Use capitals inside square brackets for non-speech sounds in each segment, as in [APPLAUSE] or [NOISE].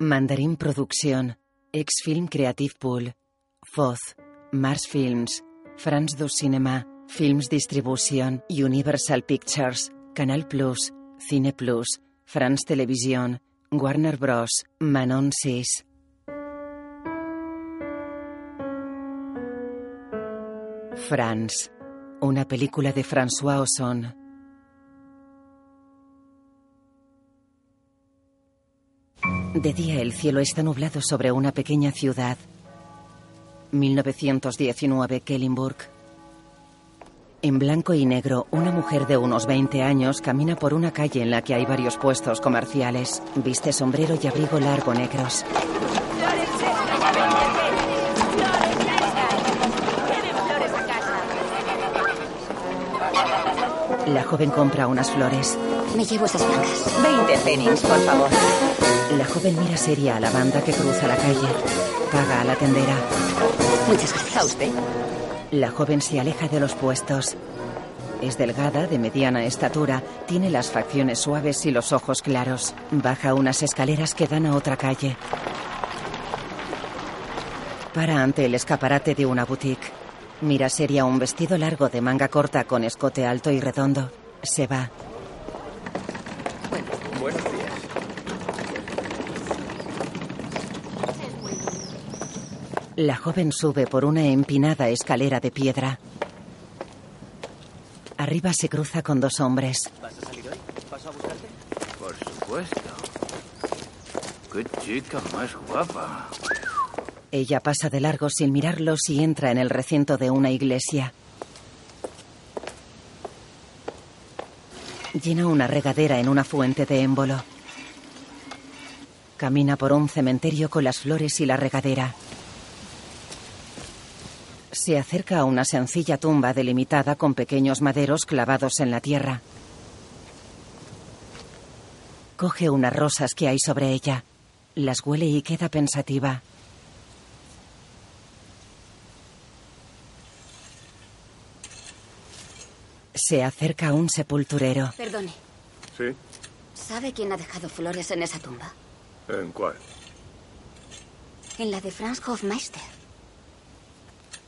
Mandarin Producción, Exfilm Creative Pool, Foz, Mars Films, France 2 Cinema, Films Distribution, Universal Pictures, Canal Plus, Cine Plus, France Television, Warner Bros., Manon 6. France, una película de François Ozon. De día el cielo está nublado sobre una pequeña ciudad. 1919, Kellenburg. En blanco y negro, una mujer de unos 20 años camina por una calle en la que hay varios puestos comerciales. Viste sombrero y abrigo largo negros. La joven compra unas flores. Me llevo esas blancas. 20 pfennigs, por favor. La joven mira seria a la banda que cruza la calle. Paga a la tendera. Muchas gracias. ¿A usted? La joven se aleja de los puestos. Es delgada, de mediana estatura, tiene las facciones suaves y los ojos claros. Baja unas escaleras que dan a otra calle. Para ante el escaparate de una boutique. Mira seria un vestido largo de manga corta con escote alto y redondo. Se va. Buenos días. La joven sube por una empinada escalera de piedra. Arriba se cruza con dos hombres. ¿Vas a salir hoy? ¿Paso a buscarte? Por supuesto. Qué chica más guapa. Ella pasa de largo sin mirarlos y entra en el recinto de una iglesia. Llena una regadera en una fuente de émbolo. Camina por un cementerio con las flores y la regadera. Se acerca a una sencilla tumba delimitada con pequeños maderos clavados en la tierra. Coge unas rosas que hay sobre ella. Las huele y queda pensativa. Se acerca a un sepulturero. Perdone, ¿Sí? ¿sabe quién ha dejado flores en esa tumba? ¿En cuál? En la de Franz Hofmeister.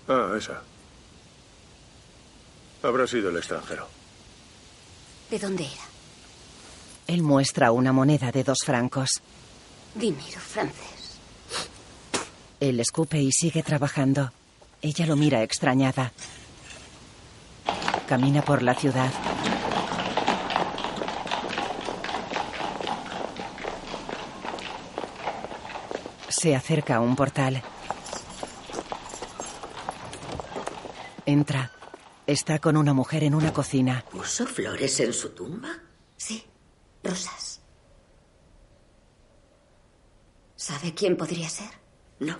Ah, esa. Habrá sido el extranjero. ¿De dónde era? Él muestra una moneda de dos francos. Dinero francés. Él escupe y sigue trabajando. Ella lo mira extrañada. Camina por la ciudad. Se acerca a un portal. Entra. Está con una mujer en una cocina. ¿Puso flores en su tumba? Sí, rosas. ¿Sabe quién podría ser? No.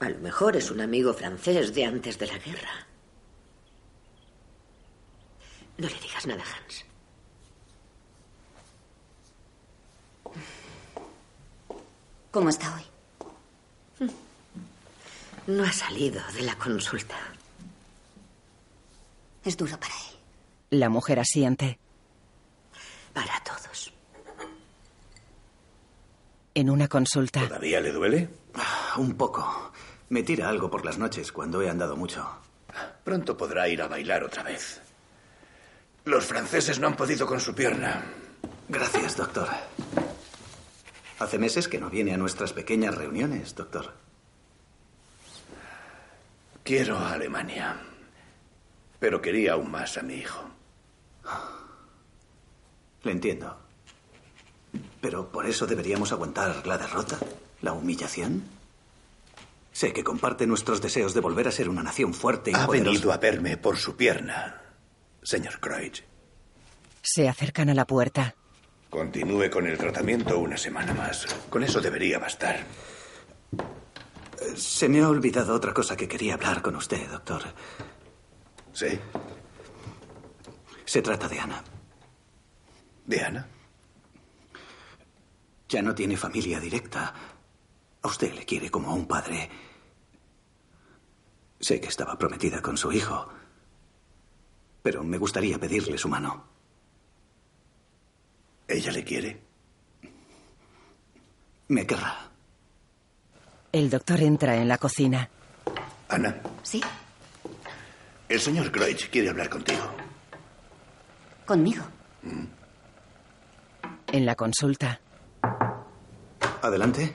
A lo mejor es un amigo francés de antes de la guerra. No le digas nada, Hans. ¿Cómo está hoy? No ha salido de la consulta. Es duro para él. La mujer asiente. Para todos. En una consulta. ¿Todavía le duele? Un poco. Me tira algo por las noches cuando he andado mucho. Pronto podrá ir a bailar otra vez. Los franceses no han podido con su pierna. Gracias, doctor. Hace meses que no viene a nuestras pequeñas reuniones, doctor. Quiero a Alemania. Pero quería aún más a mi hijo. Le entiendo. Pero por eso deberíamos aguantar la derrota, la humillación. Sé que comparte nuestros deseos de volver a ser una nación fuerte y Ha poderosa. venido a verme por su pierna, señor Kreutz. Se acercan a la puerta. Continúe con el tratamiento una semana más. Con eso debería bastar. Se me ha olvidado otra cosa que quería hablar con usted, doctor. ¿Sí? Se trata de Ana. ¿De Ana? Ya no tiene familia directa. A usted le quiere como a un padre. Sé que estaba prometida con su hijo. Pero me gustaría pedirle su mano. ¿Ella le quiere? Me querrá. El doctor entra en la cocina. Ana, ¿Sí? el señor Kreutz quiere hablar contigo. ¿Conmigo? En la consulta, Adelante.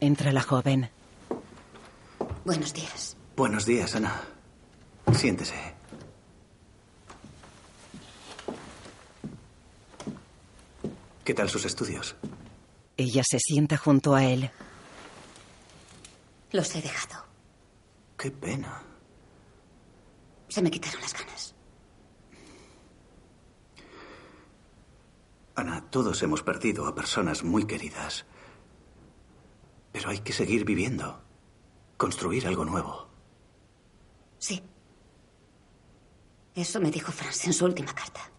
entra la joven. Buenos días. Buenos días, Ana. Siéntese. ¿Qué tal sus estudios? Ella se sienta junto a él. Los he dejado. Qué pena. Se me quitaron las ganas. Ana, todos hemos perdido a personas muy queridas. Pero hay que seguir viviendo. Construir algo nuevo. Sí. Eso me dijo Franz en su última carta.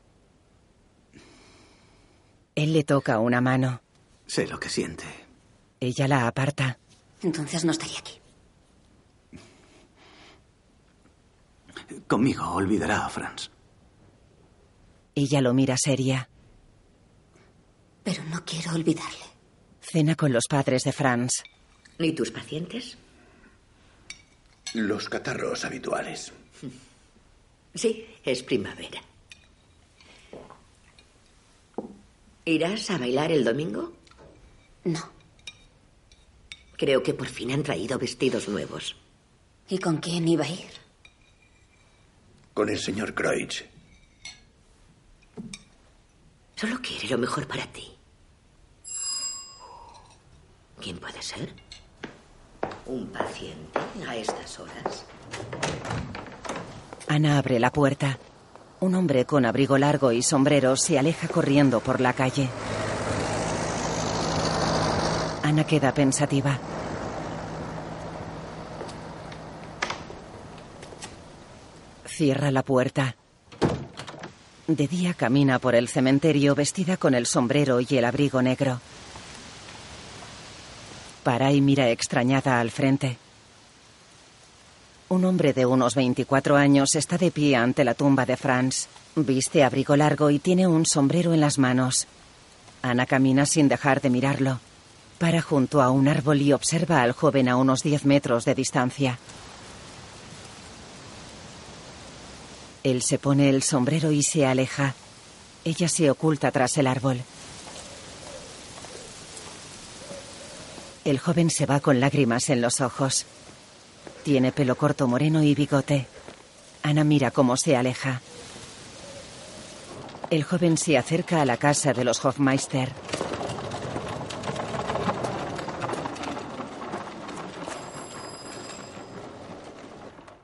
Él le toca una mano. Sé lo que siente. Ella la aparta. Entonces no estaría aquí. Conmigo olvidará a Franz. Ella lo mira seria. Pero no quiero olvidarle. Cena con los padres de Franz. ¿Y tus pacientes? Los catarros habituales. Sí, es primavera. ¿Irás a bailar el domingo? No. Creo que por fin han traído vestidos nuevos. ¿Y con quién iba a ir? Con el señor Kreutz. Solo quiere lo mejor para ti. ¿Quién puede ser? ¿Un paciente a estas horas? Ana abre la puerta. Un hombre con abrigo largo y sombrero se aleja corriendo por la calle. Ana queda pensativa. Cierra la puerta. De día camina por el cementerio vestida con el sombrero y el abrigo negro. Para y mira extrañada al frente. Un hombre de unos 24 años está de pie ante la tumba de Franz. Viste abrigo largo y tiene un sombrero en las manos. Ana camina sin dejar de mirarlo. Para junto a un árbol y observa al joven a unos 10 metros de distancia. Él se pone el sombrero y se aleja. Ella se oculta tras el árbol. El joven se va con lágrimas en los ojos. Tiene pelo corto moreno y bigote. Ana mira cómo se aleja. El joven se acerca a la casa de los Hofmeister.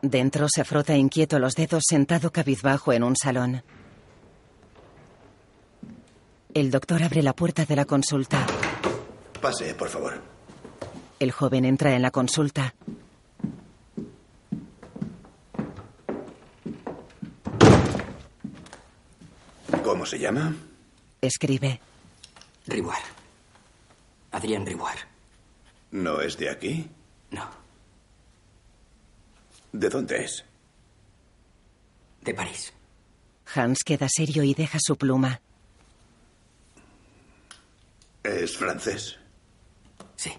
Dentro se frota inquieto los dedos sentado cabizbajo en un salón. El doctor abre la puerta de la consulta. Pase, por favor. El joven entra en la consulta. ¿Cómo se llama? Escribe. Rivoire. Adrián Rivoire. ¿No es de aquí? No, ¿De dónde es? de París. Hans queda serio y deja su pluma. ¿Es francés? Sí.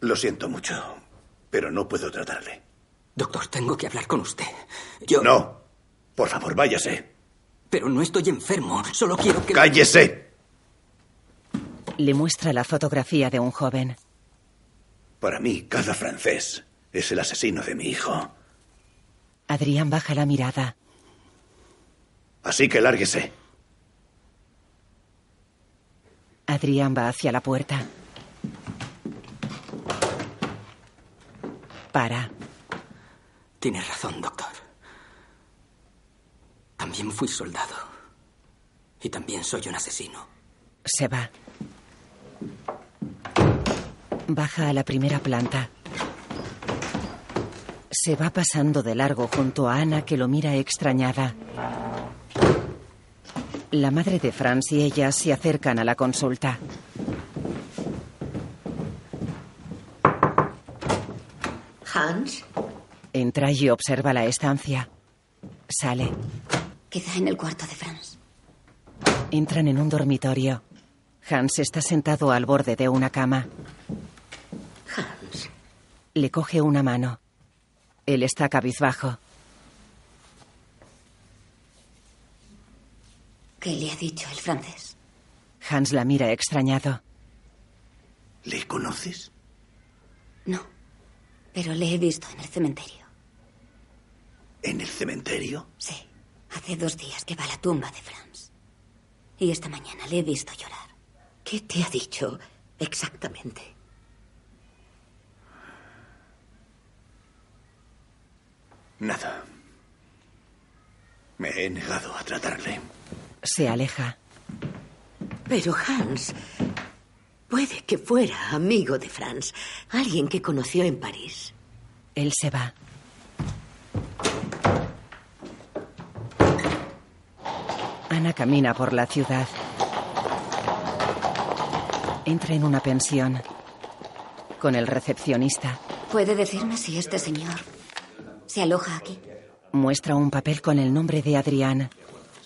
Lo siento mucho, pero no puedo tratarle. Doctor, tengo que hablar con usted. Yo... No. Por favor, váyase. Pero no estoy enfermo. Solo quiero que... ¡Cállese! Le muestra la fotografía de un joven. Para mí, cada francés es el asesino de mi hijo. Adrián baja la mirada. Así que lárguese. Adrián va hacia la puerta. Para. Tiene razón, doctor. También fui soldado. Y también soy un asesino. Se va. Baja a la primera planta. Se va pasando de largo junto a Ana que lo mira extrañada. La madre de Franz y ella se acercan a la consulta. Hans, Entra y observa la estancia. Sale. Quizá en el cuarto de Franz. Entran en un dormitorio. Hans está sentado al borde de una cama. Le coge una mano. Él está cabizbajo. ¿Qué le ha dicho el francés? Hans la mira extrañado. ¿Le conoces? No, pero le he visto en el cementerio. ¿En el cementerio? Sí, hace dos días que va a la tumba de Franz. Y esta mañana le he visto llorar. ¿qué te ha dicho exactamente? Nada. Me he negado a tratarle. Se aleja. Pero Hans, puede que fuera amigo de Franz, alguien que conoció en París. Él se va. Ana camina por la ciudad. Entra en una pensión. Con el recepcionista. ¿Puede decirme si este señor se aloja aquí? Muestra un papel con el nombre de Adrián.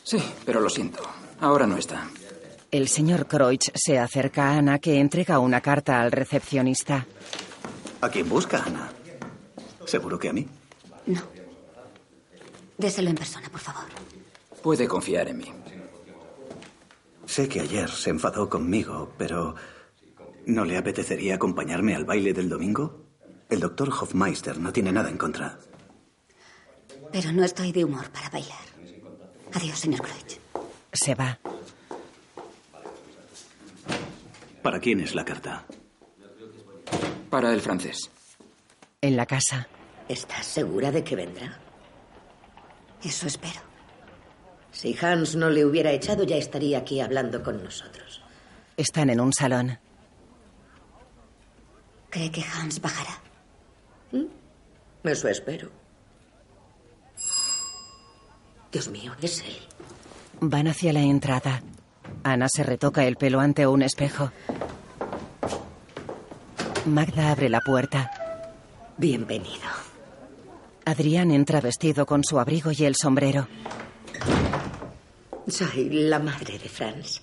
Sí, pero lo siento. Ahora no está. El señor Kreutz se acerca a Ana que entrega una carta al recepcionista. ¿A quién busca, Ana? ¿Seguro que a mí? No. Déselo en persona, por favor. Puede confiar en mí. Sé que ayer se enfadó conmigo, pero ¿no le apetecería acompañarme al baile del domingo? El doctor Hofmeister no tiene nada en contra. Pero no estoy de humor para bailar. Adiós, señor Kreutz. Se va. ¿Para quién es la carta? Para el francés. En la casa. ¿Estás segura de que vendrá? Eso espero. Si Hans no le hubiera echado, ya estaría aquí hablando con nosotros. Están en un salón. ¿Cree que Hans bajará? Eso espero. Dios mío, es él. Van hacia la entrada. Ana se retoca el pelo ante un espejo. Magda abre la puerta. Bienvenido. Adrián entra vestido con su abrigo y el sombrero. Soy la madre de Franz.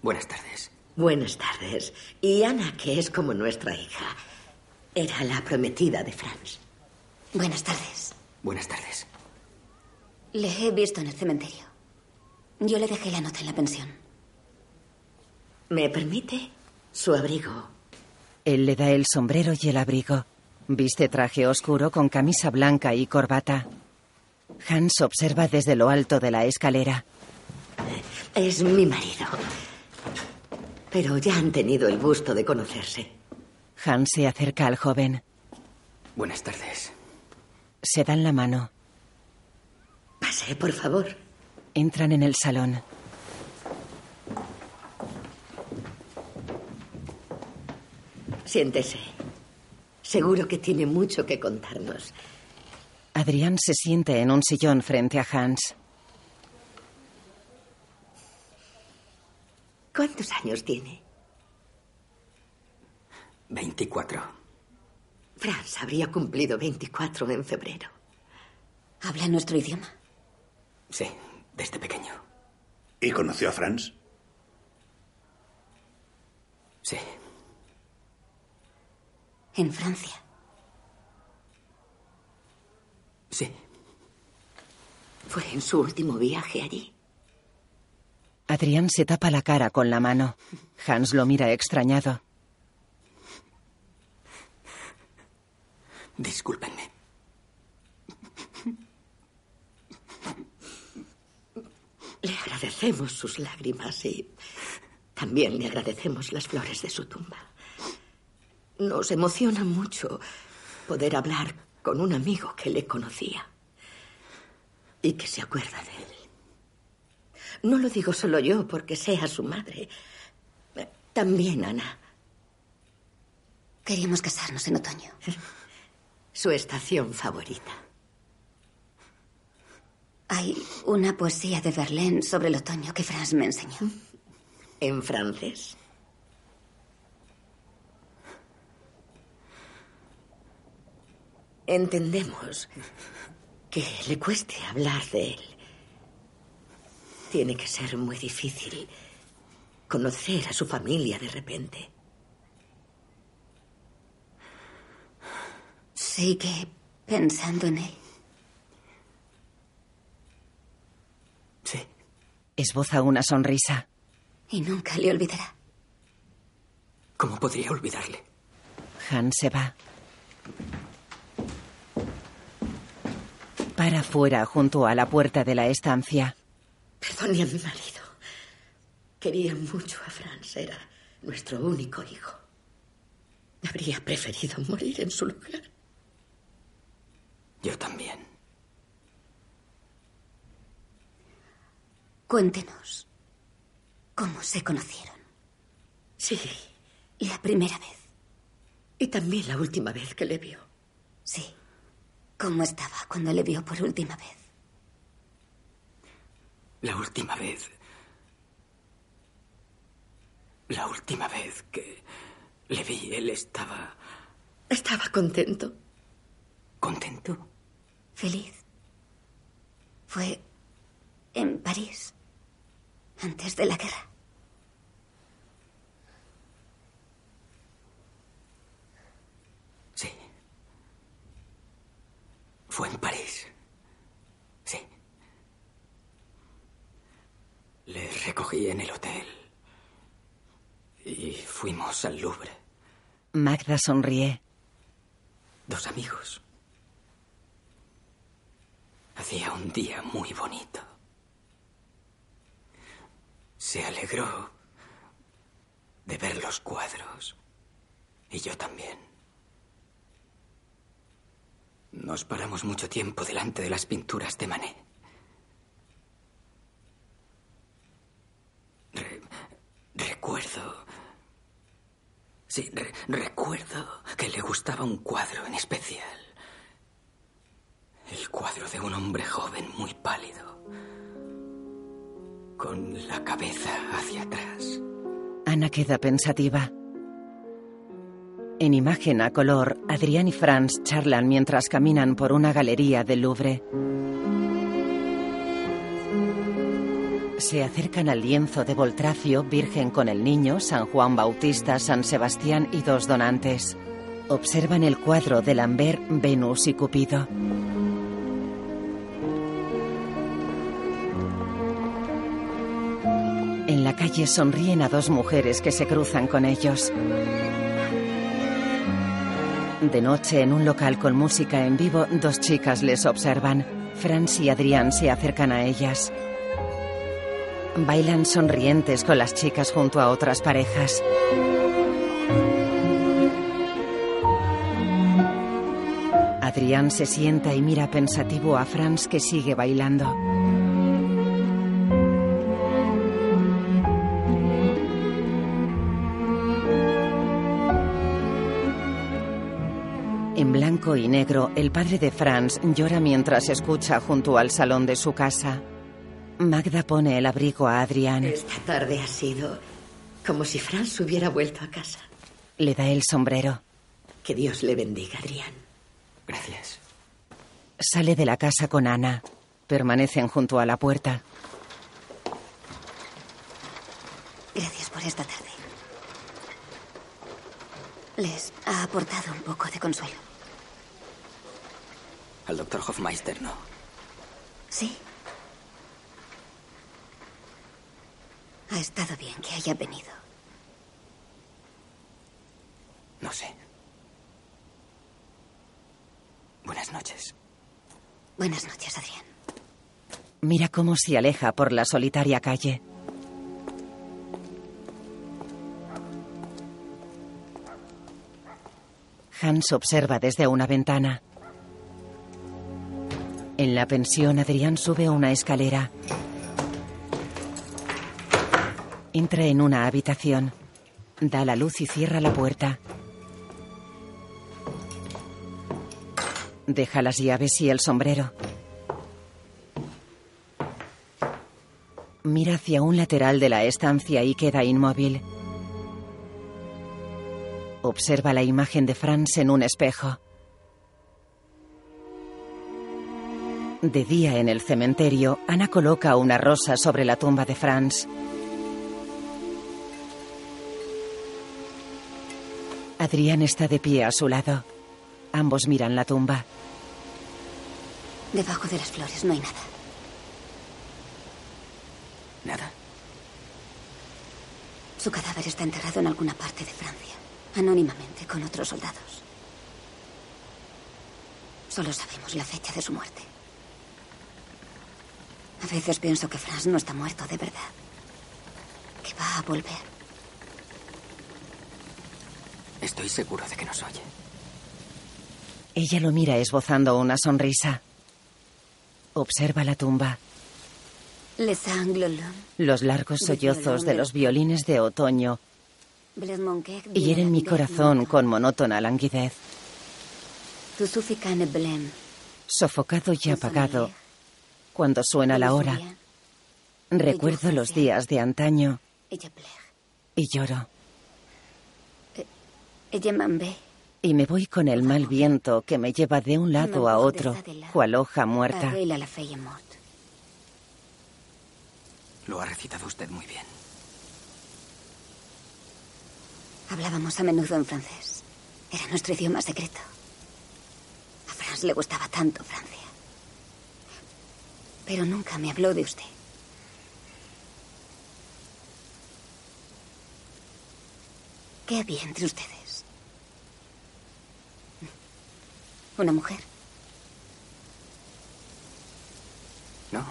Buenas tardes. Buenas tardes. Y Ana, que es como nuestra hija, era la prometida de Franz. Buenas tardes. Buenas tardes. Le he visto en el cementerio. Yo le dejé la nota en la pensión. ¿Me permite? Su abrigo. Él le da el sombrero y el abrigo. Viste traje oscuro con camisa blanca y corbata. Hans observa desde lo alto de la escalera. Es mi marido. Pero ya han tenido el gusto de conocerse. Hans se acerca al joven. Buenas tardes. Se dan la mano. Pase, por favor. Entran en el salón. Siéntese. Seguro que tiene mucho que contarnos. Adrián se siente en un sillón frente a Hans. ¿Cuántos años tiene? 24. Franz habría cumplido 24 en febrero. ¿Habla nuestro idioma? Sí, desde pequeño. ¿Y conoció a Franz? Sí. En Francia. Sí. Fue en su último viaje allí. Adrián se tapa la cara con la mano. Hans lo mira extrañado. Discúlpenme. Le agradecemos sus lágrimas y también le agradecemos las flores de su tumba. Nos emociona mucho poder hablar con un amigo que le conocía y que se acuerda de él. No lo digo solo yo porque sea su madre. También Ana. Queríamos casarnos en otoño. Su estación favorita. Hay una poesía de Verlaine sobre el otoño que Franz me enseñó. ¿En francés? Entendemos que le cueste hablar de él. Tiene que ser muy difícil conocer a su familia de repente. Sigue pensando en él. Esboza una sonrisa. Y nunca le olvidará. ¿Cómo podría olvidarle? Han se va. Para fuera junto a la puerta de la estancia. Perdone a mi marido. Quería mucho a Franz. Era nuestro único hijo. Habría preferido morir en su lugar. Yo también. Cuéntenos cómo se conocieron. Sí. La primera vez. Y también la última vez que le vio. Sí. ¿Cómo estaba cuando le vio por última vez? La última vez. La última vez que le vi, él estaba. Estaba contento. ¿Contento? Feliz. Fue en París, antes de la guerra. Sí. Fue en París. Sí. Le recogí en el hotel. Y fuimos al Louvre. Magda sonríe. Dos amigos. Hacía un día muy bonito. Se alegró de ver los cuadros. Y yo también. Nos paramos mucho tiempo delante de las pinturas de Manet. Re- recuerdo... Sí, re- recuerdo que le gustaba un cuadro en especial. El cuadro de un hombre joven muy pálido. Con la cabeza hacia atrás. Ana queda pensativa. En imagen a color, Adrián y Franz charlan mientras caminan por una galería del Louvre. Se acercan al lienzo de Voltracio, Virgen con el Niño, San Juan Bautista, San Sebastián y dos donantes. Observan el cuadro de Lambert, Venus y Cupido. Calle sonríen a dos mujeres que se cruzan con ellos. De noche, en un local con música en vivo, dos chicas les observan. Franz y Adrián se acercan a ellas. Bailan sonrientes con las chicas junto a otras parejas. Adrián se sienta y mira pensativo a Franz que sigue bailando. Blanco y negro, el padre de Franz llora mientras escucha junto al salón de su casa. Magda pone el abrigo a Adrián. Esta tarde ha sido como si Franz hubiera vuelto a casa. Le da el sombrero. Que Dios le bendiga, Adrián. Gracias. Sale de la casa con Ana. Permanecen junto a la puerta. Gracias por esta tarde. Les ha aportado un poco de consuelo. Al doctor Hofmeister no. Sí. Ha estado bien que haya venido. No sé. Buenas noches. Buenas noches, Adrián. Mira cómo se aleja por la solitaria calle. Hans observa desde una ventana. En la pensión, Adrián sube una escalera. Entra en una habitación. Da la luz y cierra la puerta. Deja las llaves y el sombrero. Mira hacia un lateral de la estancia y queda inmóvil. Observa la imagen de Franz en un espejo. De día en el cementerio, Ana coloca una rosa sobre la tumba de Franz. Adrián está de pie a su lado. Ambos miran la tumba. Debajo de las flores no hay nada. ¿Nada? Su cadáver está enterrado en alguna parte de Francia, anónimamente con otros soldados. Solo sabemos la fecha de su muerte. A veces pienso que Franz no está muerto de verdad. Que va a volver. Estoy seguro de que nos oye. Ella lo mira esbozando una sonrisa. Observa la tumba. Los largos sollozos de los violines de otoño hieren mi corazón con monótona languidez. Sofocado y apagado, cuando suena la hora, recuerdo los días de antaño y lloro. Y me voy con el mal viento que me lleva de un lado a otro, cual hoja muerta. Lo ha recitado usted muy bien. Hablábamos a menudo en francés. Era nuestro idioma secreto. A Franz le gustaba tanto Francia. Pero nunca me habló de usted. ¿Qué había entre ustedes? ¿Una mujer? No.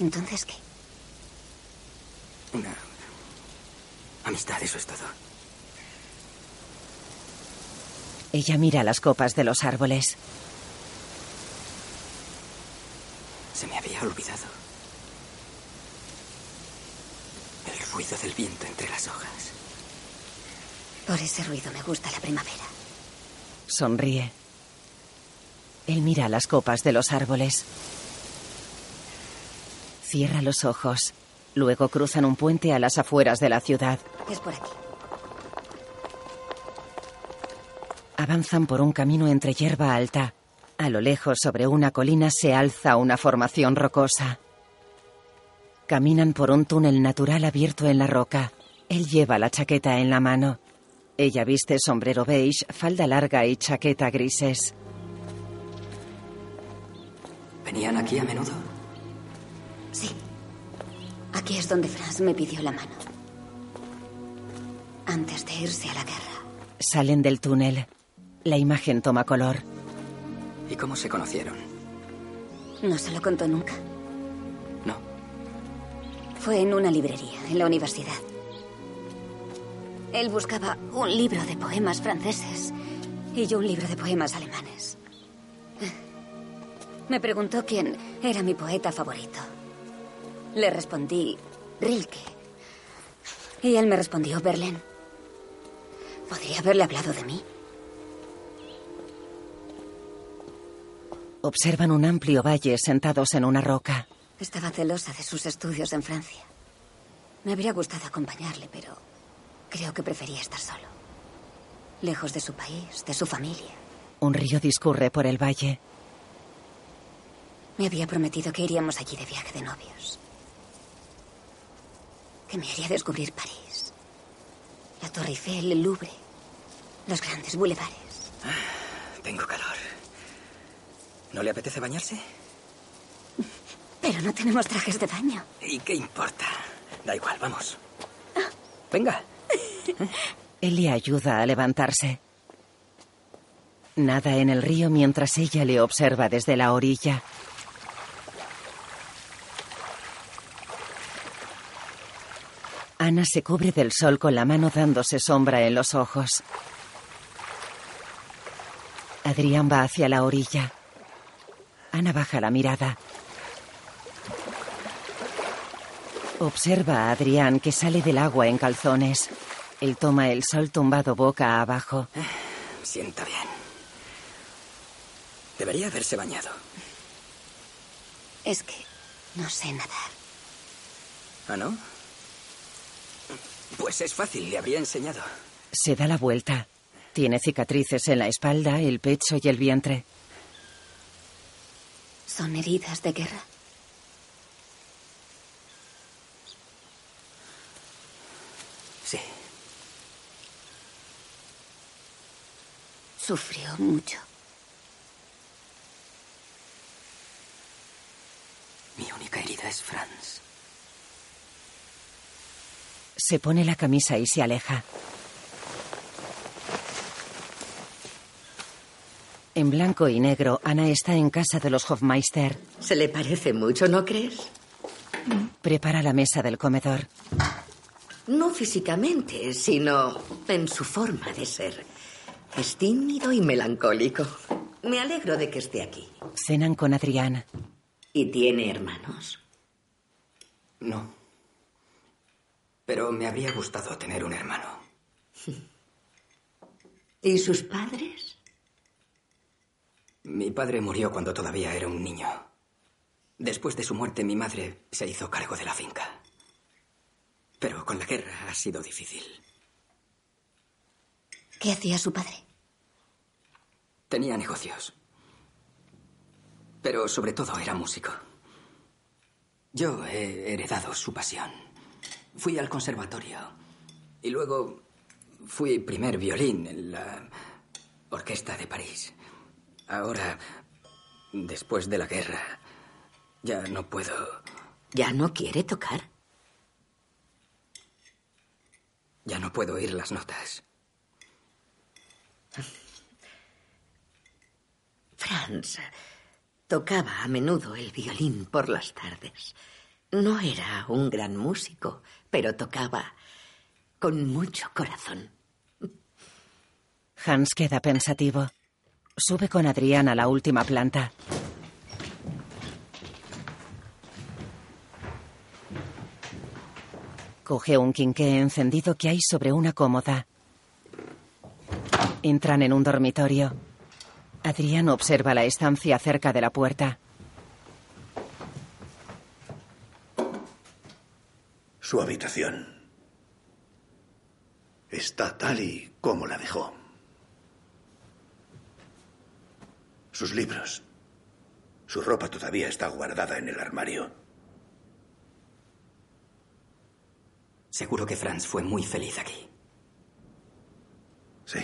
¿Entonces qué? Una amistad, eso es todo. Ella mira las copas de los árboles. Se me había olvidado. El ruido del viento entre las hojas. Por ese ruido me gusta la primavera. Sonríe. Él mira las copas de los árboles. Cierra los ojos. Luego cruzan un puente a las afueras de la ciudad. Es por aquí. Avanzan por un camino entre hierba alta. A lo lejos, sobre una colina, se alza una formación rocosa. Caminan por un túnel natural abierto en la roca. Él lleva la chaqueta en la mano. Ella viste sombrero beige, falda larga y chaqueta grises. ¿Venían aquí a menudo? Sí. Aquí es donde Franz me pidió la mano. Antes de irse a la guerra. Salen del túnel. La imagen toma color. ¿Y cómo se conocieron? ¿No se lo contó nunca? No. Fue en una librería, en la universidad. Él buscaba un libro de poemas franceses y yo un libro de poemas alemanes. Me preguntó quién era mi poeta favorito. Le respondí Rilke. Y él me respondió Berlín. ¿Podría haberle hablado de mí? Observan un amplio valle sentados en una roca. Estaba celosa de sus estudios en Francia. Me habría gustado acompañarle, pero creo que prefería estar solo. Lejos de su país, de su familia. Un río discurre por el valle. Me había prometido que iríamos allí de viaje de novios. Que me haría descubrir París. La Torre Eiffel, el Louvre. Los grandes bulevares. Tengo calor. ¿No le apetece bañarse? Pero no tenemos trajes de baño. ¿Y qué importa? Da igual, vamos. Venga. [LAUGHS] Él le ayuda a levantarse. Nada en el río mientras ella le observa desde la orilla. Ana se cubre del sol con la mano dándose sombra en los ojos. Adrián va hacia la orilla. Ana baja la mirada. Observa a Adrián que sale del agua en calzones. Él toma el sol tumbado boca abajo. Sienta bien. Debería haberse bañado. Es que no sé nadar. ¿Ah, no? Pues es fácil, le habría enseñado. Se da la vuelta. Tiene cicatrices en la espalda, el pecho y el vientre. Son heridas de guerra. Sí. Sufrió mucho. Mi única herida es Franz. Se pone la camisa y se aleja. En blanco y negro, Ana está en casa de los Hofmeister. Se le parece mucho, ¿no crees? Prepara la mesa del comedor. No físicamente, sino en su forma de ser. Es tímido y melancólico. Me alegro de que esté aquí. Cenan con Adrián. ¿Y tiene hermanos? No. Pero me habría gustado tener un hermano. [LAUGHS] ¿Y sus padres? Mi padre murió cuando todavía era un niño. Después de su muerte, mi madre se hizo cargo de la finca. Pero con la guerra ha sido difícil. ¿Qué hacía su padre? Tenía negocios. Pero sobre todo era músico. Yo he heredado su pasión. Fui al conservatorio y luego fui primer violín en la Orquesta de París. Ahora, después de la guerra, ya no puedo. ¿Ya no quiere tocar? Ya no puedo oír las notas. Franz tocaba a menudo el violín por las tardes. No era un gran músico, pero tocaba con mucho corazón. Hans queda pensativo. Sube con Adrián a la última planta. Coge un quinqué encendido que hay sobre una cómoda. Entran en un dormitorio. Adrián observa la estancia cerca de la puerta. Su habitación está tal y como la dejó. Sus libros. Su ropa todavía está guardada en el armario. Seguro que Franz fue muy feliz aquí. Sí.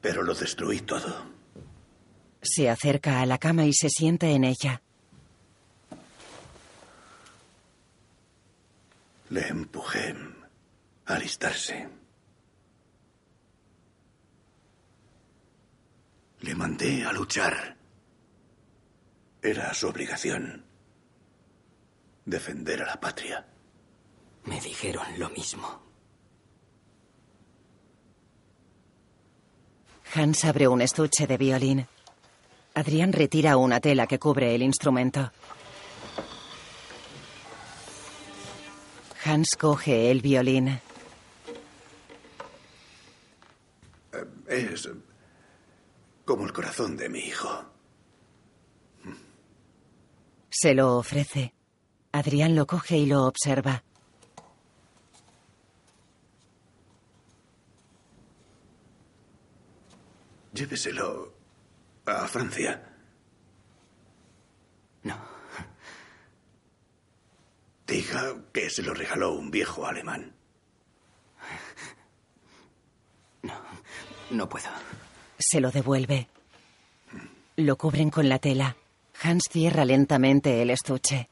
Pero lo destruí todo. Se acerca a la cama y se sienta en ella. Le empujé a alistarse. Le mandé a luchar. Era su obligación defender a la patria. Me dijeron lo mismo. Hans abre un estuche de violín. Adrián retira una tela que cubre el instrumento. Hans coge el violín. Es como el corazón de mi hijo. Se lo ofrece. Adrián lo coge y lo observa. Lléveselo a Francia. No. Diga que se lo regaló un viejo alemán. No, no puedo. Se lo devuelve. Lo cubren con la tela. Hans cierra lentamente el estuche.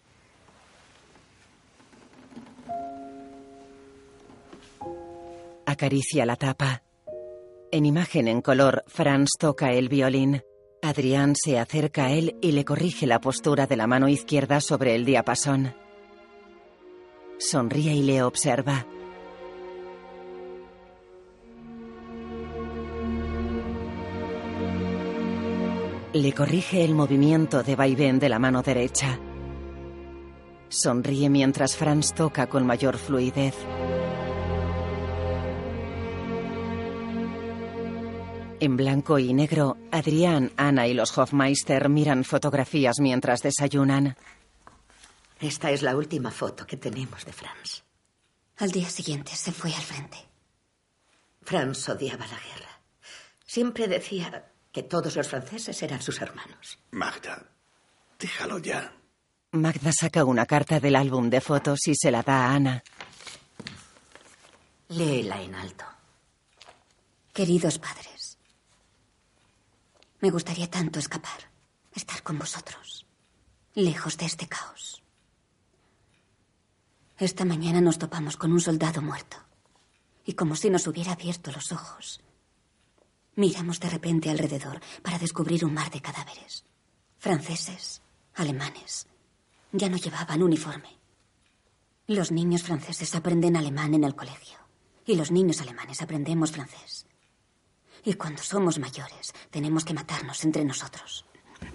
Acaricia la tapa. En imagen en color, Franz toca el violín. Adrián se acerca a él y le corrige la postura de la mano izquierda sobre el diapasón. Sonríe y le observa. Le corrige el movimiento de vaivén de la mano derecha. Sonríe mientras Franz toca con mayor fluidez. En blanco y negro, Adrián, Ana y los Hofmeister miran fotografías mientras desayunan. Esta es la última foto que tenemos de Franz. Al día siguiente se fue al frente. Franz odiaba la guerra. Siempre decía que todos los franceses eran sus hermanos. Magda, déjalo ya. Magda saca una carta del álbum de fotos y se la da a Ana. Léela en alto. Queridos padres, me gustaría tanto escapar, estar con vosotros, lejos de este caos. Esta mañana nos topamos con un soldado muerto y como si nos hubiera abierto los ojos. Miramos de repente alrededor para descubrir un mar de cadáveres. Franceses, alemanes. Ya no llevaban uniforme. Los niños franceses aprenden alemán en el colegio y los niños alemanes aprendemos francés. Y cuando somos mayores, tenemos que matarnos entre nosotros.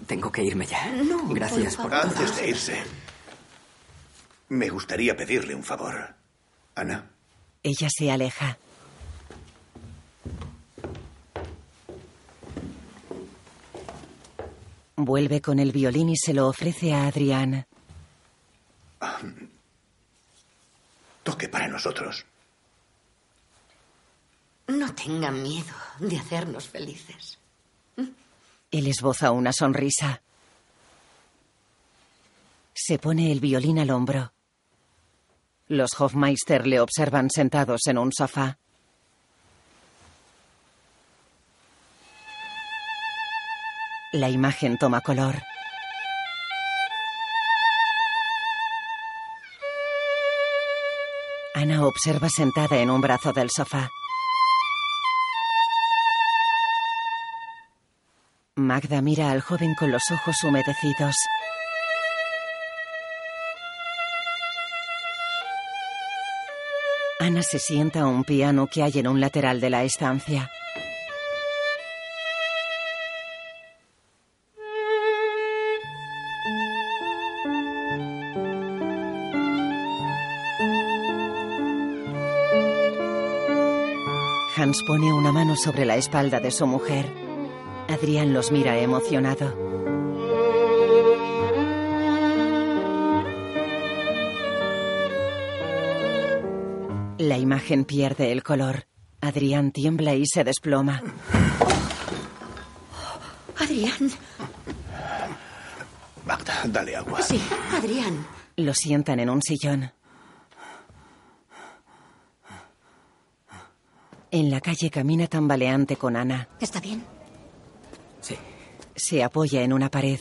Tengo que irme ya. No, Gracias por. Antes de irse, me gustaría pedirle un favor. Ana, Ella se aleja. Vuelve con el violín y se lo ofrece a Adrián. toque para nosotros. No tengan miedo de hacernos felices. Él esboza una sonrisa. Se pone el violín al hombro. Los Hofmeister le observan sentados en un sofá. La imagen toma color. Ana observa sentada en un brazo del sofá. Magda mira al joven con los ojos humedecidos. Ana se sienta a un piano que hay en un lateral de la estancia. Hans pone una mano sobre la espalda de su mujer. Adrián los mira emocionado. La imagen pierde el color. Adrián tiembla y se desploma. Adrián. Magda, dale agua. Sí, Adrián. Lo sientan en un sillón. En la calle camina tambaleante con Ana. ¿Está bien? Sí. Se apoya en una pared.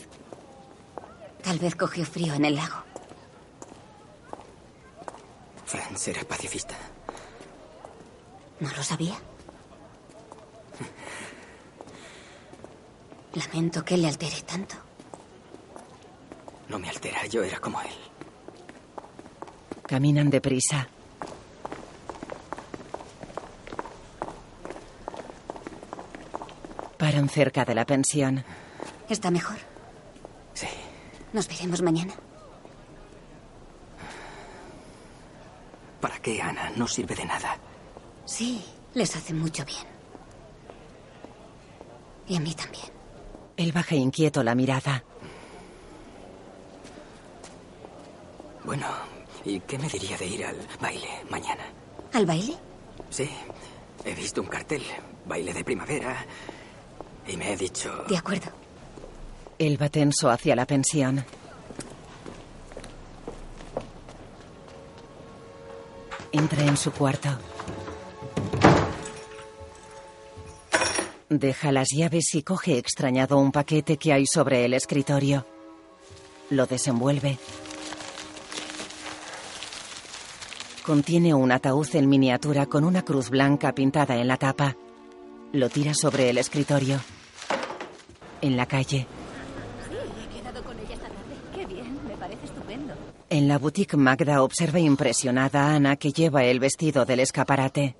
Tal vez cogió frío en el lago. Franz era pacifista. ¿No lo sabía? Lamento que le altere tanto. No me altera, yo era como él. Caminan deprisa. Paran cerca de la pensión. ¿Está mejor? Sí. Nos veremos mañana. ¿Para qué, Ana? No sirve de nada. Sí, les hace mucho bien. Y a mí también. Él baja inquieto la mirada. Bueno, ¿y qué me diría de ir al baile mañana? ¿Al baile? Sí, he visto un cartel, baile de primavera, y me he dicho... De acuerdo. Él va tenso hacia la pensión. Entra en su cuarto. Deja las llaves y coge extrañado un paquete que hay sobre el escritorio. Lo desenvuelve. Contiene un ataúd en miniatura con una cruz blanca pintada en la tapa. Lo tira sobre el escritorio. En la calle, He quedado con ella esta tarde. Qué bien, me parece estupendo. en la boutique Magda observa impresionada a Ana que lleva el vestido del escaparate.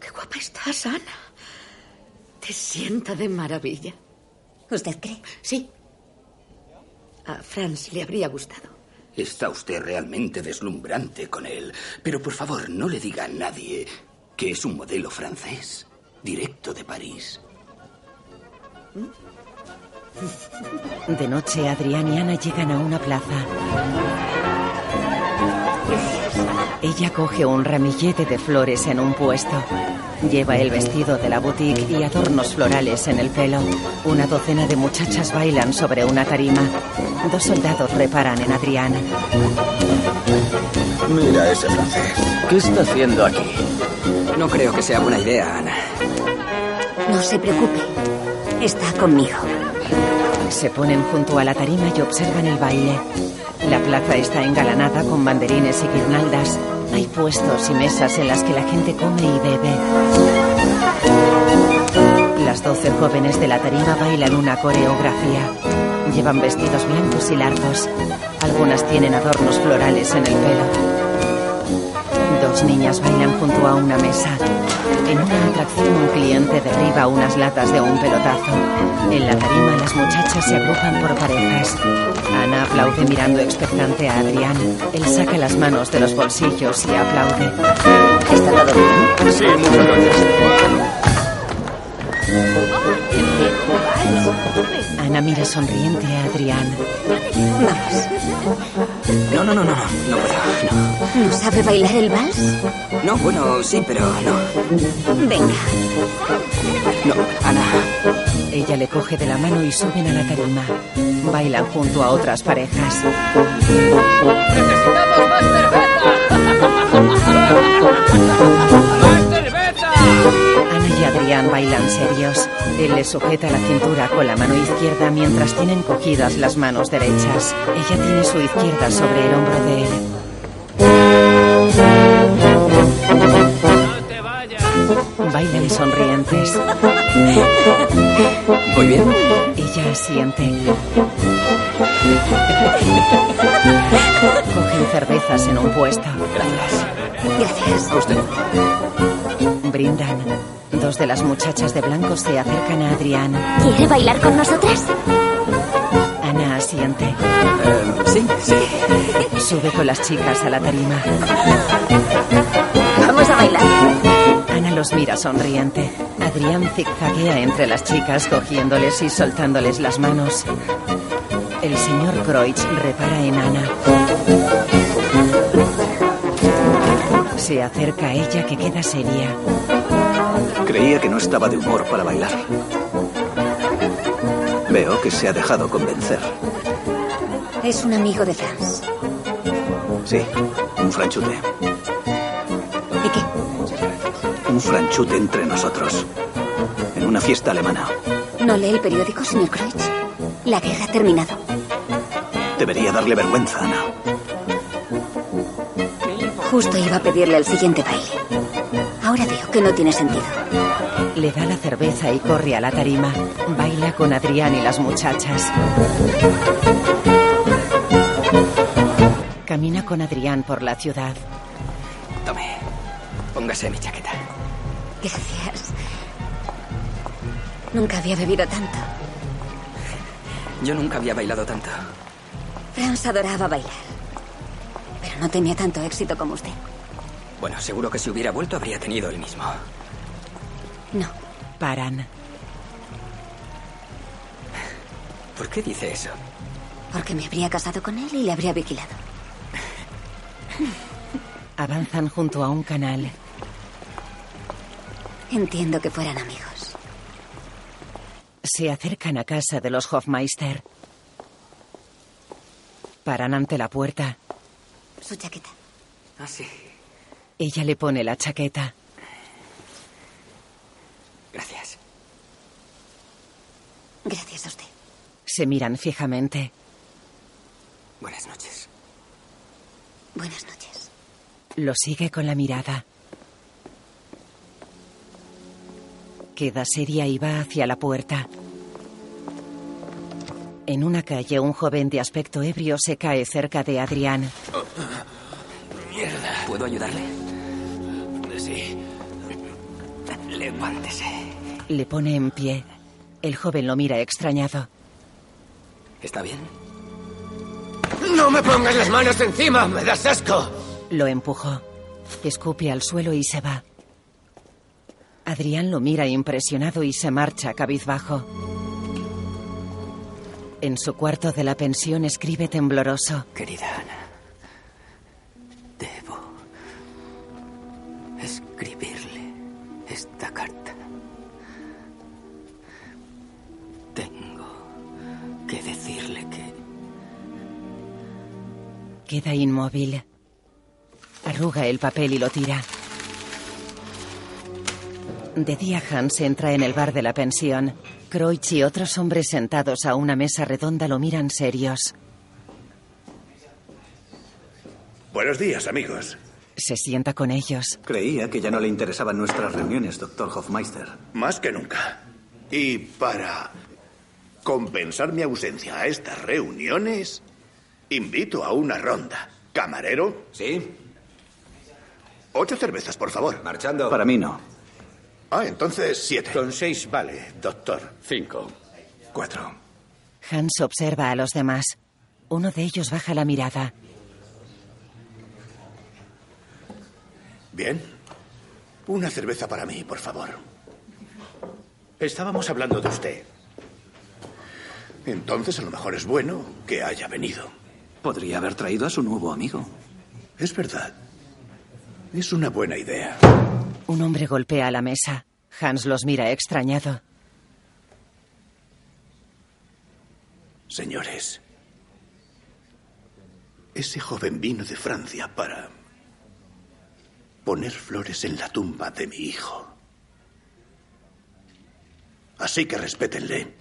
Qué guapa estás, Ana. Te sienta de maravilla. ¿Usted cree? Sí. A Franz le habría gustado. Está usted realmente deslumbrante con él. Pero por favor, no le diga a nadie que es un modelo francés, directo de París. De noche, Adrián y Ana llegan a una plaza. Ella coge un ramillete de flores en un puesto. Lleva el vestido de la boutique y adornos florales en el pelo. Una docena de muchachas bailan sobre una tarima. Dos soldados reparan en Adrián. Mira ese francés. ¿Qué está haciendo aquí? No creo que sea buena idea, Ana. No se preocupe. Está conmigo. Se ponen junto a la tarima y observan el baile. La plaza está engalanada con banderines y guirnaldas. Hay puestos y mesas en las que la gente come y bebe. Las doce jóvenes de la tarima bailan una coreografía. Llevan vestidos blancos y largos. Algunas tienen adornos florales en el pelo. Dos niñas bailan junto a una mesa. En una atracción un cliente derriba unas latas de un pelotazo. En la tarima las muchachas se agrupan por parejas. Ana aplaude mirando expectante a Adrián. Él saca las manos de los bolsillos y aplaude. ¿Está todo bien? Sí, muchas gracias. Ana mira sonriente a Adrián. Vamos. No, no, no, no, no, no puedo, ¿No sabe bailar el vals? no. No, bueno, sí, pero no. Venga. No, Ana. Ella le coge de la mano y suben a la tarima. Bailan junto a otras parejas. ¡Necesitamos más cerveza! [LAUGHS] Ana y Adrián bailan serios. Él le sujeta la cintura con la mano izquierda mientras tienen cogidas las manos derechas. Ella tiene su izquierda sobre el hombro de él. ¡No te vayas! Bailan sonrientes. ¿Voy bien? Ella asiente. Cogen cervezas en un puesto. Gracias. A usted. Brindan. Dos de las muchachas de blanco se acercan a Adrián. ¿Quiere bailar con nosotras? Ana asiente. Eh, sí, sí. Sube con las chicas a la tarima. Vamos a bailar. Ana los mira sonriente. Adrián zigzaguea entre las chicas, cogiéndoles y soltándoles las manos. El señor Kreutz repara en Ana. Se acerca a ella que queda seria. Creía que no estaba de humor para bailar. Veo que se ha dejado convencer. Es un amigo de Franz. Sí, un franchute. ¿Y qué? Un franchute entre nosotros. En una fiesta alemana. ¿No lee el periódico, señor Kreutz? La guerra ha terminado. Debería darle vergüenza, Ana. Justo iba a pedirle el siguiente baile. Ahora veo que no tiene sentido. Le da la cerveza y corre a la tarima. Baila con Adrián y las muchachas. Camina con Adrián por la ciudad. Tome. Póngase mi chaqueta. Gracias. Nunca había bebido tanto. Yo nunca había bailado tanto. Franz adoraba bailar. No tenía tanto éxito como usted. Bueno, seguro que si hubiera vuelto habría tenido el mismo. No. Paran. ¿Por qué dice eso? Porque me habría casado con él y le habría vigilado. Avanzan junto a un canal. Entiendo que fueran amigos. Se acercan a casa de los Hofmeister. Paran ante la puerta. Su chaqueta. Ah, sí. Ella le pone la chaqueta. Gracias. Gracias a usted. Se miran fijamente. Buenas noches. Buenas noches. Lo sigue con la mirada. Queda seria y va hacia la puerta. En una calle, un joven de aspecto ebrio se cae cerca de Adrián. Mierda. ¿Puedo ayudarle? Sí. Levántese. Le pone en pie. El joven lo mira extrañado. ¿Está bien? ¡No me pongas las manos encima! ¡Me das asco! Lo empujó. Escupe al suelo y se va. Adrián lo mira impresionado y se marcha cabizbajo. En su cuarto de la pensión escribe tembloroso. Querida Ana, debo escribirle esta carta. Tengo que decirle que Queda inmóvil. Arruga el papel y lo tira. De día Hans entra en el bar de la pensión. Kreutz y otros hombres sentados a una mesa redonda lo miran serios. Buenos días, amigos. Se sienta con ellos. Creía que ya no le interesaban nuestras reuniones, doctor Hofmeister. Más que nunca. Y para compensar mi ausencia a estas reuniones, invito a una ronda. ¿Camarero? Sí. Ocho cervezas, por favor. Marchando. Para mí no. Ah, entonces siete. Con seis vale, doctor. Cinco. Cuatro. Hans observa a los demás. Uno de ellos baja la mirada. Bien. Una cerveza para mí, por favor. Estábamos hablando de usted. Entonces a lo mejor es bueno que haya venido. Podría haber traído a su nuevo amigo. Es verdad. Es una buena idea. Un hombre golpea la mesa. Hans los mira extrañado. Señores, ese joven vino de Francia para poner flores en la tumba de mi hijo. Así que respétenle.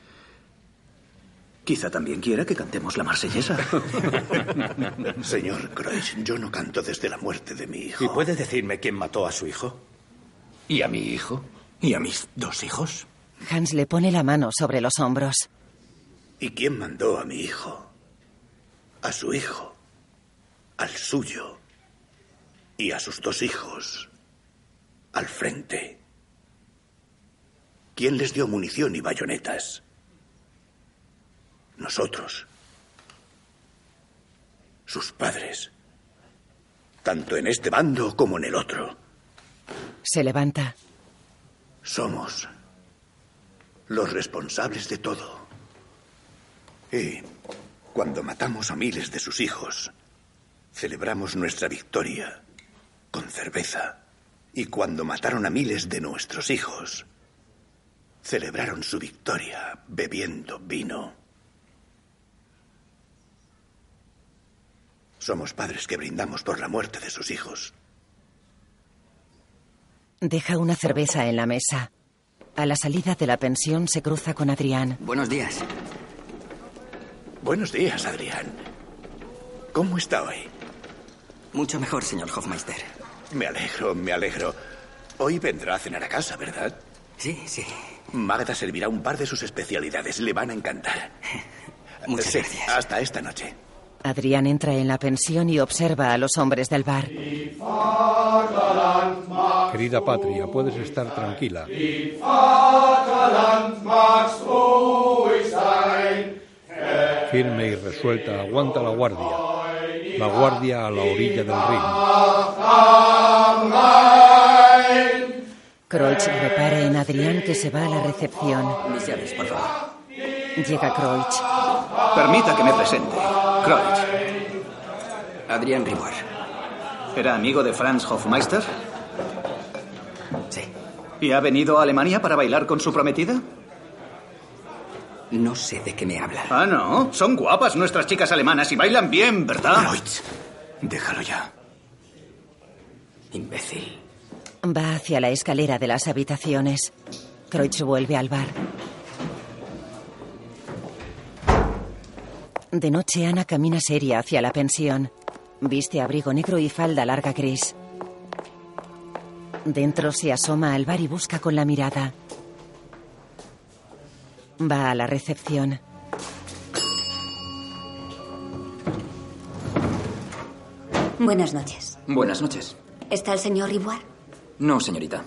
Quizá también quiera que cantemos la marsellesa. [LAUGHS] Señor Kreutz, yo no canto desde la muerte de mi hijo. ¿Y puede decirme quién mató a su hijo? ¿Y a mi hijo? ¿Y a mis dos hijos? Hans le pone la mano sobre los hombros. ¿Y quién mandó a mi hijo? A su hijo, al suyo y a sus dos hijos al frente. ¿Quién les dio munición y bayonetas? Nosotros. Sus padres. Tanto en este bando como en el otro. Se levanta. Somos los responsables de todo. Y cuando matamos a miles de sus hijos, celebramos nuestra victoria con cerveza. Y cuando mataron a miles de nuestros hijos, celebraron su victoria bebiendo vino. Somos padres que brindamos por la muerte de sus hijos. Deja una cerveza en la mesa. A la salida de la pensión se cruza con Adrián. Buenos días. Buenos días, Adrián. ¿Cómo está hoy? Mucho mejor, señor Hofmeister. Me alegro, me alegro. Hoy vendrá a cenar a casa, ¿verdad? Sí, sí. Magda servirá un par de sus especialidades. Le van a encantar. [LAUGHS] Muchas Sí, gracias. Hasta esta noche. Adrián entra en la pensión y observa a los hombres del bar. Querida patria, puedes estar tranquila. Firme y resuelta, aguanta la guardia. La guardia a la orilla del Rin. Kreutz repara en Adrián que se va a la recepción. Mis llaves, por favor. Llega Kreutz. Permita que me presente. Kreutz. Adrián Riboir. ¿Era amigo de Franz Hofmeister? Sí. ¿Y ha venido a Alemania para bailar con su prometida? No sé de qué me habla. Ah, no. Son guapas nuestras chicas alemanas y bailan bien, ¿verdad? Kreutz, déjalo ya. Imbécil. Va hacia la escalera de las habitaciones. Kreutz vuelve al bar. De noche, Ana camina seria hacia la pensión. Viste abrigo negro y falda larga gris. Dentro se asoma al bar y busca con la mirada. Va a la recepción. Buenas noches. Buenas noches. ¿Está el señor Riboir? No, señorita.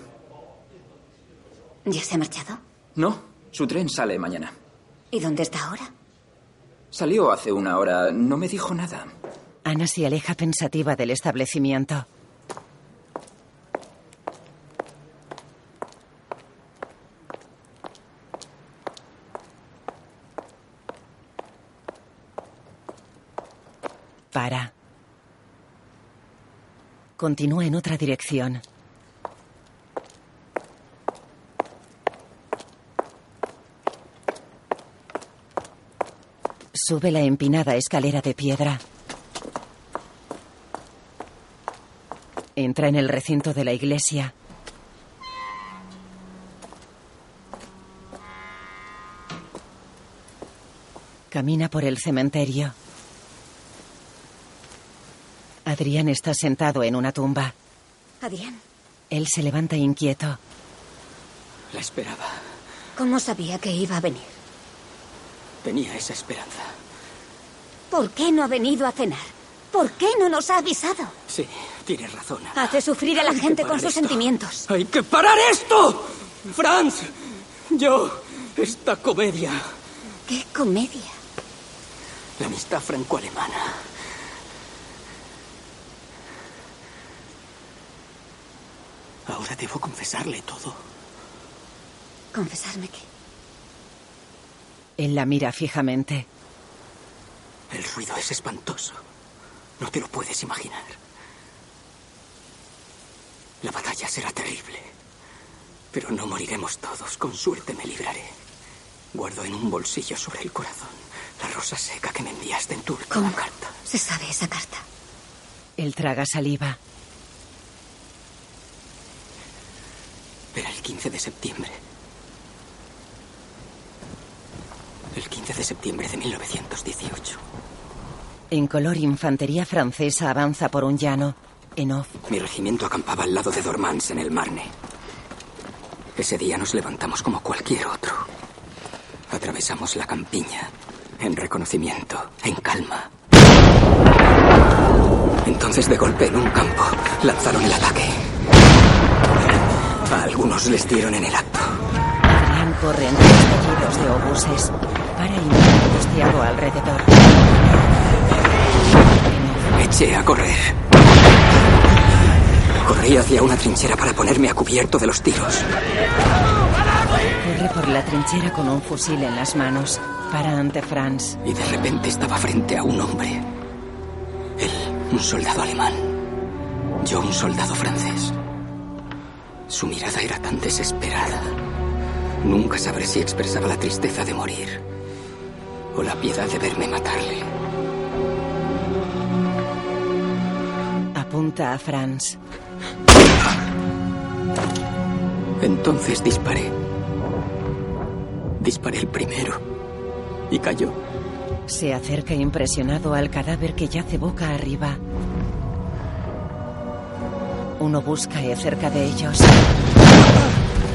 ¿Ya se ha marchado? No, su tren sale mañana. ¿Y dónde está ahora? Salió hace una hora. No me dijo nada. Ana se aleja pensativa del establecimiento. Para. Continúa en otra dirección. Sube la empinada escalera de piedra. Entra en el recinto de la iglesia. Camina por el cementerio. Adrián está sentado en una tumba. Adrián. Él se levanta inquieto. La esperaba. ¿Cómo sabía que iba a venir? Tenía esa esperanza. ¿Por qué no ha venido a cenar? ¿Por qué no nos ha avisado? Sí, tienes razón. Hace sufrir a la Hay gente con sus esto. sentimientos. ¡Hay que parar esto! ¡Franz! Yo, esta comedia, ¿Qué comedia? la amistad franco-alemana. Ahora debo confesarle todo. Confesarme que... Él la mira fijamente. El ruido es espantoso. No te lo puedes imaginar. La batalla será terrible. Pero no moriremos todos. Con suerte me libraré. Guardo en un bolsillo sobre el corazón la rosa seca que me enviaste en tu última ¿Cómo carta. se sabe esa carta? Él traga saliva. Era el 15 de septiembre. El 15 de septiembre de 1918. En color, infantería francesa avanza por un llano. En off, Mi regimiento acampaba al lado de Dormans en el Marne. Ese día nos levantamos como cualquier otro. Atravesamos la campiña en reconocimiento, en calma. Entonces, de golpe, en un campo, lanzaron el ataque. A algunos les dieron en el acto. Adrián corre entre estallidos de obuses. Para y mira angustiado alrededor. Eché a correr. Corrí hacia una trinchera para ponerme a cubierto de los tiros. Corre por la trinchera con un fusil en las manos. Para ante Franz. Y de repente estaba frente a un hombre. Él, un soldado alemán. Yo, un soldado francés. Su mirada era tan desesperada. Nunca sabré si expresaba la tristeza de morir la piedad de verme matarle. Apunta a Franz. Entonces disparé. Disparé el primero. Y cayó. Se acerca impresionado al cadáver que yace boca arriba. Uno busca cerca de ellos.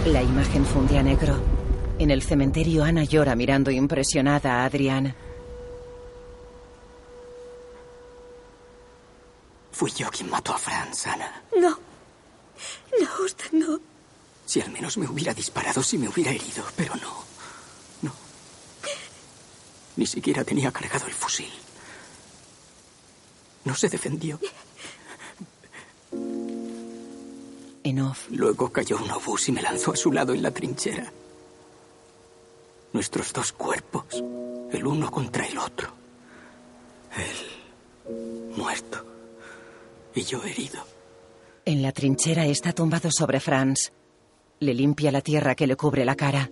La imagen funde a negro. En el cementerio Ana llora mirando impresionada a Adrián. Fui yo quien mató a Franz, Ana. No. No, usted no. Si al menos me hubiera disparado, si me hubiera herido, pero no. No. Ni siquiera tenía cargado el fusil. No se defendió. En off, Luego cayó un obús y me lanzó a su lado en la trinchera. Nuestros dos cuerpos, el uno contra el otro. Él muerto y yo herido. en la trinchera está tumbado sobre Franz. Le limpia la tierra que le cubre la cara.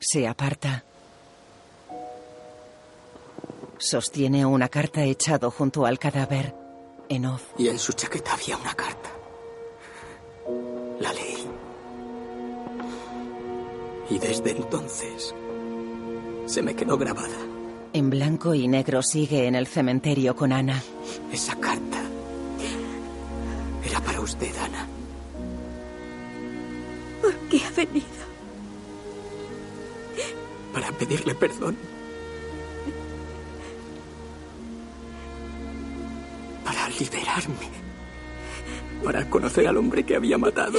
Se aparta. Sostiene una carta echado junto al cadáver. En off, Y en su chaqueta había una carta. La leí. Y desde entonces se me quedó grabada. en blanco y negro sigue en el cementerio con Ana. Esa carta era para usted, Ana. ¿Por qué ha venido? Para pedirle perdón. Para liberarme. Para conocer al hombre que había matado.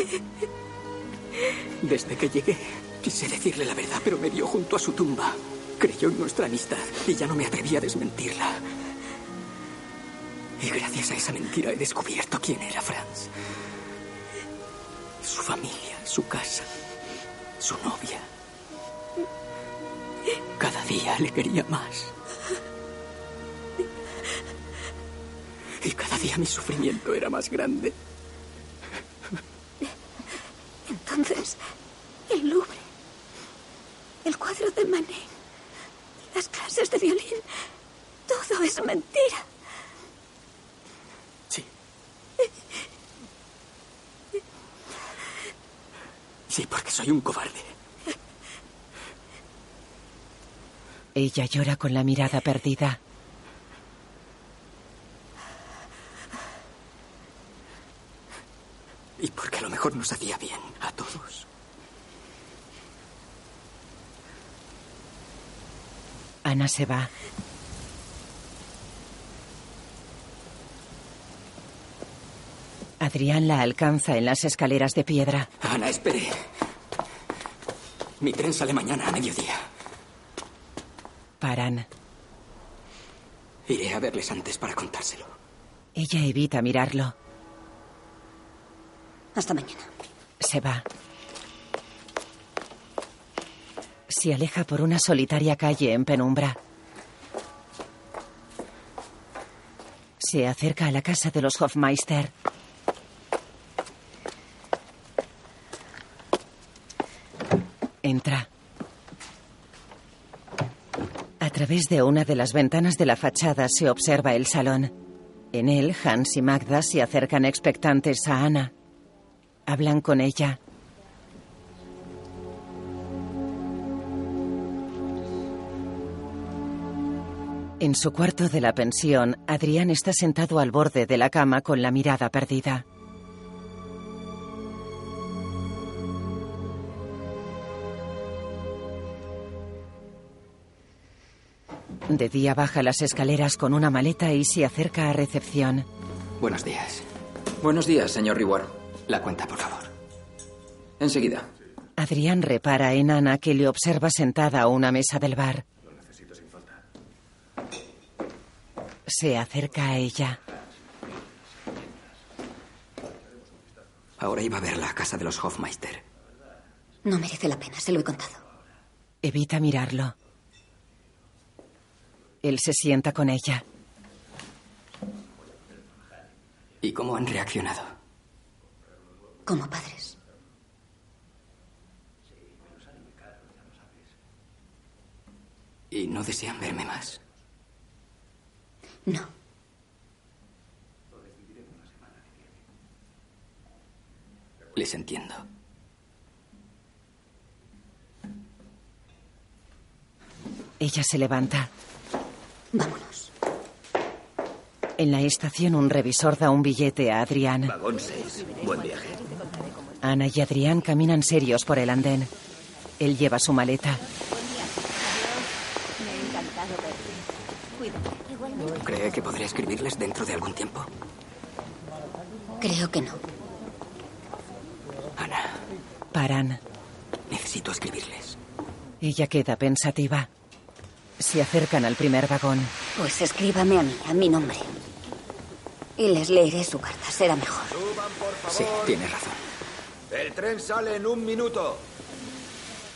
Desde que llegué, quise decirle la verdad, pero me vio junto a su tumba. Creyó en nuestra amistad y ya no me atreví a desmentirla. Y gracias a esa mentira he descubierto quién era Franz. Su familia, su casa, su novia. Cada día le quería más. Y cada día mi sufrimiento era más grande. Entonces, el Louvre, el cuadro de Manet, las clases de violín, todo es mentira. Sí. Sí, porque soy un cobarde. Ella llora con la mirada perdida. Y porque a lo mejor nos hacía bien a todos. Ana se va. Adrián la alcanza en las escaleras de piedra. Ana, espere. Mi tren sale mañana a mediodía. Paran. Iré a verles antes para contárselo. Ella evita mirarlo. Hasta mañana. Se va. Se aleja por una solitaria calle en penumbra. Se acerca a la casa de los Hofmeister. Entra. A través de una de las ventanas de la fachada se observa el salón. En él, Hans y Magda se acercan expectantes a Ana. Hablan con ella. En su cuarto de la pensión, Adrián está sentado al borde de la cama con la mirada perdida. De día baja las escaleras con una maleta y se acerca a recepción. Buenos días. Buenos días, señor Reward. La cuenta, por favor. Enseguida. Adrián repara en Ana que le observa sentada a una mesa del bar. Se acerca a ella. Ahora iba a ver la casa de los Hofmeister. No merece la pena, se lo he contado. Evita mirarlo. Él se sienta con ella. ¿Y cómo han reaccionado? Como padres. ¿Y no desean verme más? No. Les entiendo. Ella se levanta. Vámonos. En la estación un revisor da un billete a Adrián. Vagón 6. Buen viaje. Ana y Adrián caminan serios por el andén. Él lleva su maleta. ¿Cree que podré escribirles dentro de algún tiempo? Creo que no. Ana, Paran. necesito escribirles. Ella queda pensativa. Se acercan al primer vagón. Pues escríbame a mí, a mi nombre. Y les leeré su carta, será mejor. Suban, por favor. Sí, tiene razón. El tren sale en un minuto.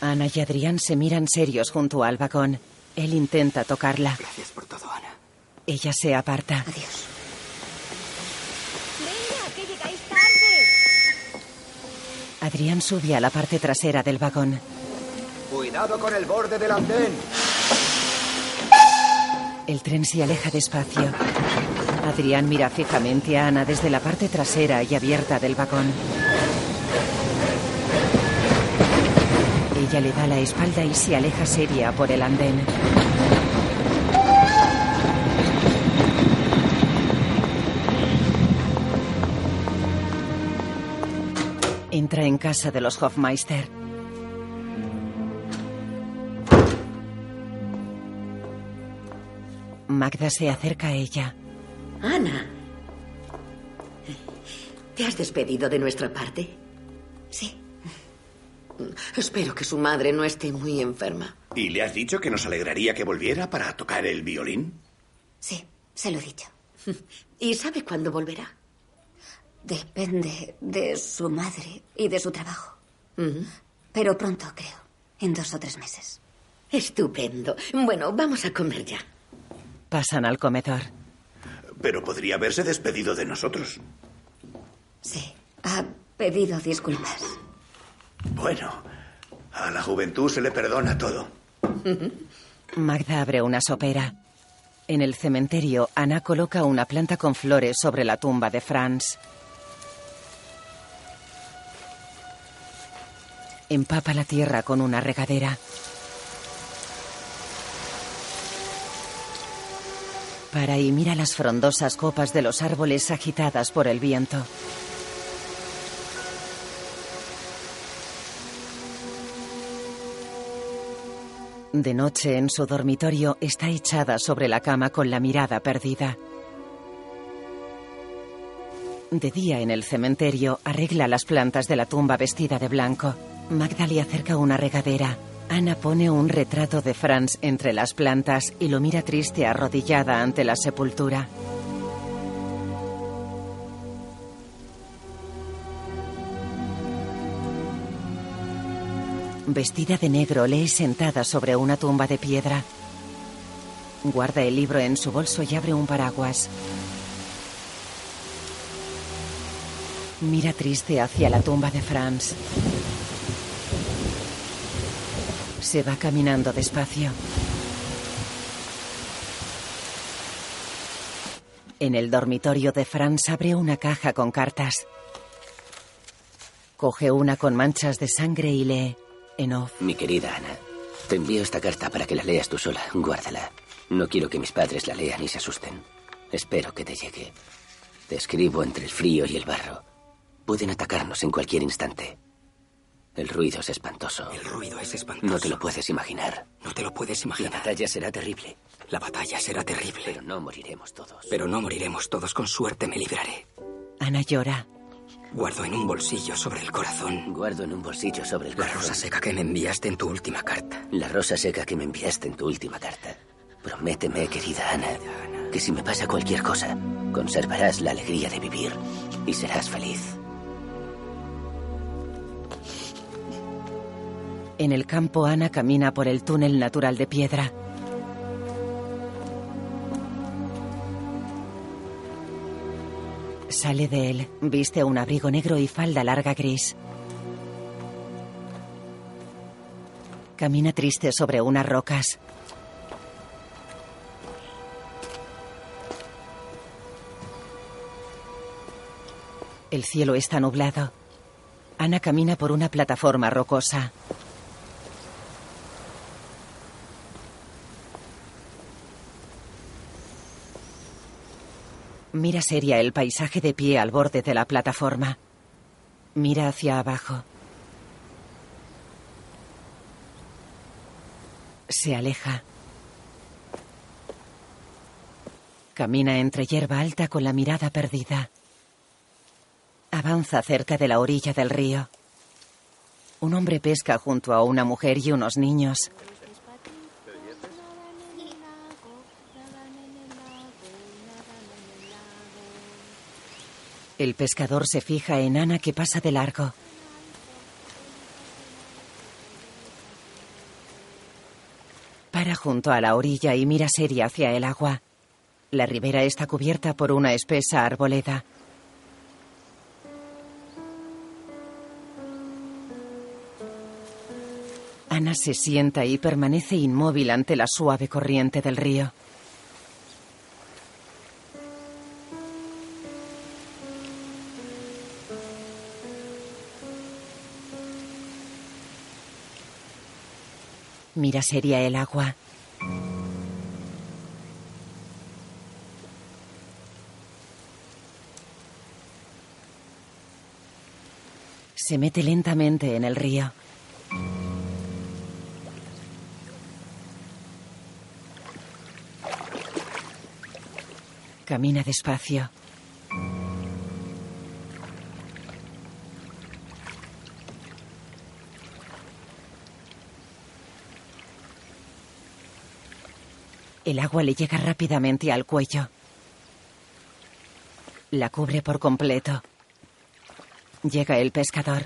Ana y Adrián se miran serios junto al vagón. Él intenta tocarla. Gracias por todo, Ana. Ella se aparta. Adiós. Venga, que llegáis tarde. Adrián sube a la parte trasera del vagón. Cuidado con el borde del andén. El tren se aleja despacio. Adrián mira fijamente a Ana desde la parte trasera y abierta del vagón. Ella le da la espalda y se aleja seria por el andén. Entra en casa de los Hofmeister. Magda se acerca a ella. Ana. ¿Te has despedido de nuestra parte? Sí. Espero que su madre no esté muy enferma. ¿Y le has dicho que nos alegraría que volviera para tocar el violín? Sí, se lo he dicho. [LAUGHS] ¿Y sabe cuándo volverá? Depende de su madre y de su trabajo. Pero pronto, creo. En dos o tres meses. Estupendo. Bueno, vamos a comer ya. Pasan al comedor. Pero podría haberse despedido de nosotros. Sí. Ha pedido disculpas. Bueno, a la juventud se le perdona todo. Magda abre una sopera. En el cementerio, Ana coloca una planta con flores sobre la tumba de Franz. Empapa la tierra con una regadera. Para y mira las frondosas copas de los árboles agitadas por el viento. De noche en su dormitorio está echada sobre la cama con la mirada perdida. De día en el cementerio arregla las plantas de la tumba vestida de blanco. Magda acerca una regadera. Ana pone un retrato de Franz entre las plantas y lo mira triste arrodillada ante la sepultura. Vestida de negro, lee sentada sobre una tumba de piedra. Guarda el libro en su bolso y abre un paraguas. Mira triste hacia la tumba de Franz. Se va caminando despacio. En el dormitorio de Franz abre una caja con cartas. Coge una con manchas de sangre y lee. En off. Mi querida Ana, te envío esta carta para que la leas tú sola. Guárdala. No quiero que mis padres la lean y se asusten. Espero que te llegue. Te escribo entre el frío y el barro. Pueden atacarnos en cualquier instante. El ruido es espantoso. El ruido es espantoso. No te lo puedes imaginar. No te lo puedes imaginar. La batalla será terrible. La batalla será terrible. Pero no moriremos todos. Pero no moriremos todos. Con suerte me libraré. Ana llora. Guardo en un bolsillo sobre el corazón. Guardo en un bolsillo sobre el corazón. La rosa seca que me enviaste en tu última carta. La rosa seca que me enviaste en tu última carta. Prométeme, querida Ana, que si me pasa cualquier cosa, conservarás la alegría de vivir y serás feliz. En el campo, Ana camina por el túnel natural de piedra. Sale de él, viste un abrigo negro y falda larga gris. Camina triste sobre unas rocas. El cielo está nublado. Ana camina por una plataforma rocosa. Mira seria el paisaje de pie al borde de la plataforma. Mira hacia abajo. Se aleja. Camina entre hierba alta con la mirada perdida. Avanza cerca de la orilla del río. Un hombre pesca junto a una mujer y unos niños. El pescador se fija en Ana que pasa de largo. Para junto a la orilla y mira seria hacia el agua. La ribera está cubierta por una espesa arboleda. Ana se sienta y permanece inmóvil ante la suave corriente del río. Mira seria el agua. Se mete lentamente en el río. Camina despacio. El agua le llega rápidamente al cuello. La cubre por completo. Llega el pescador.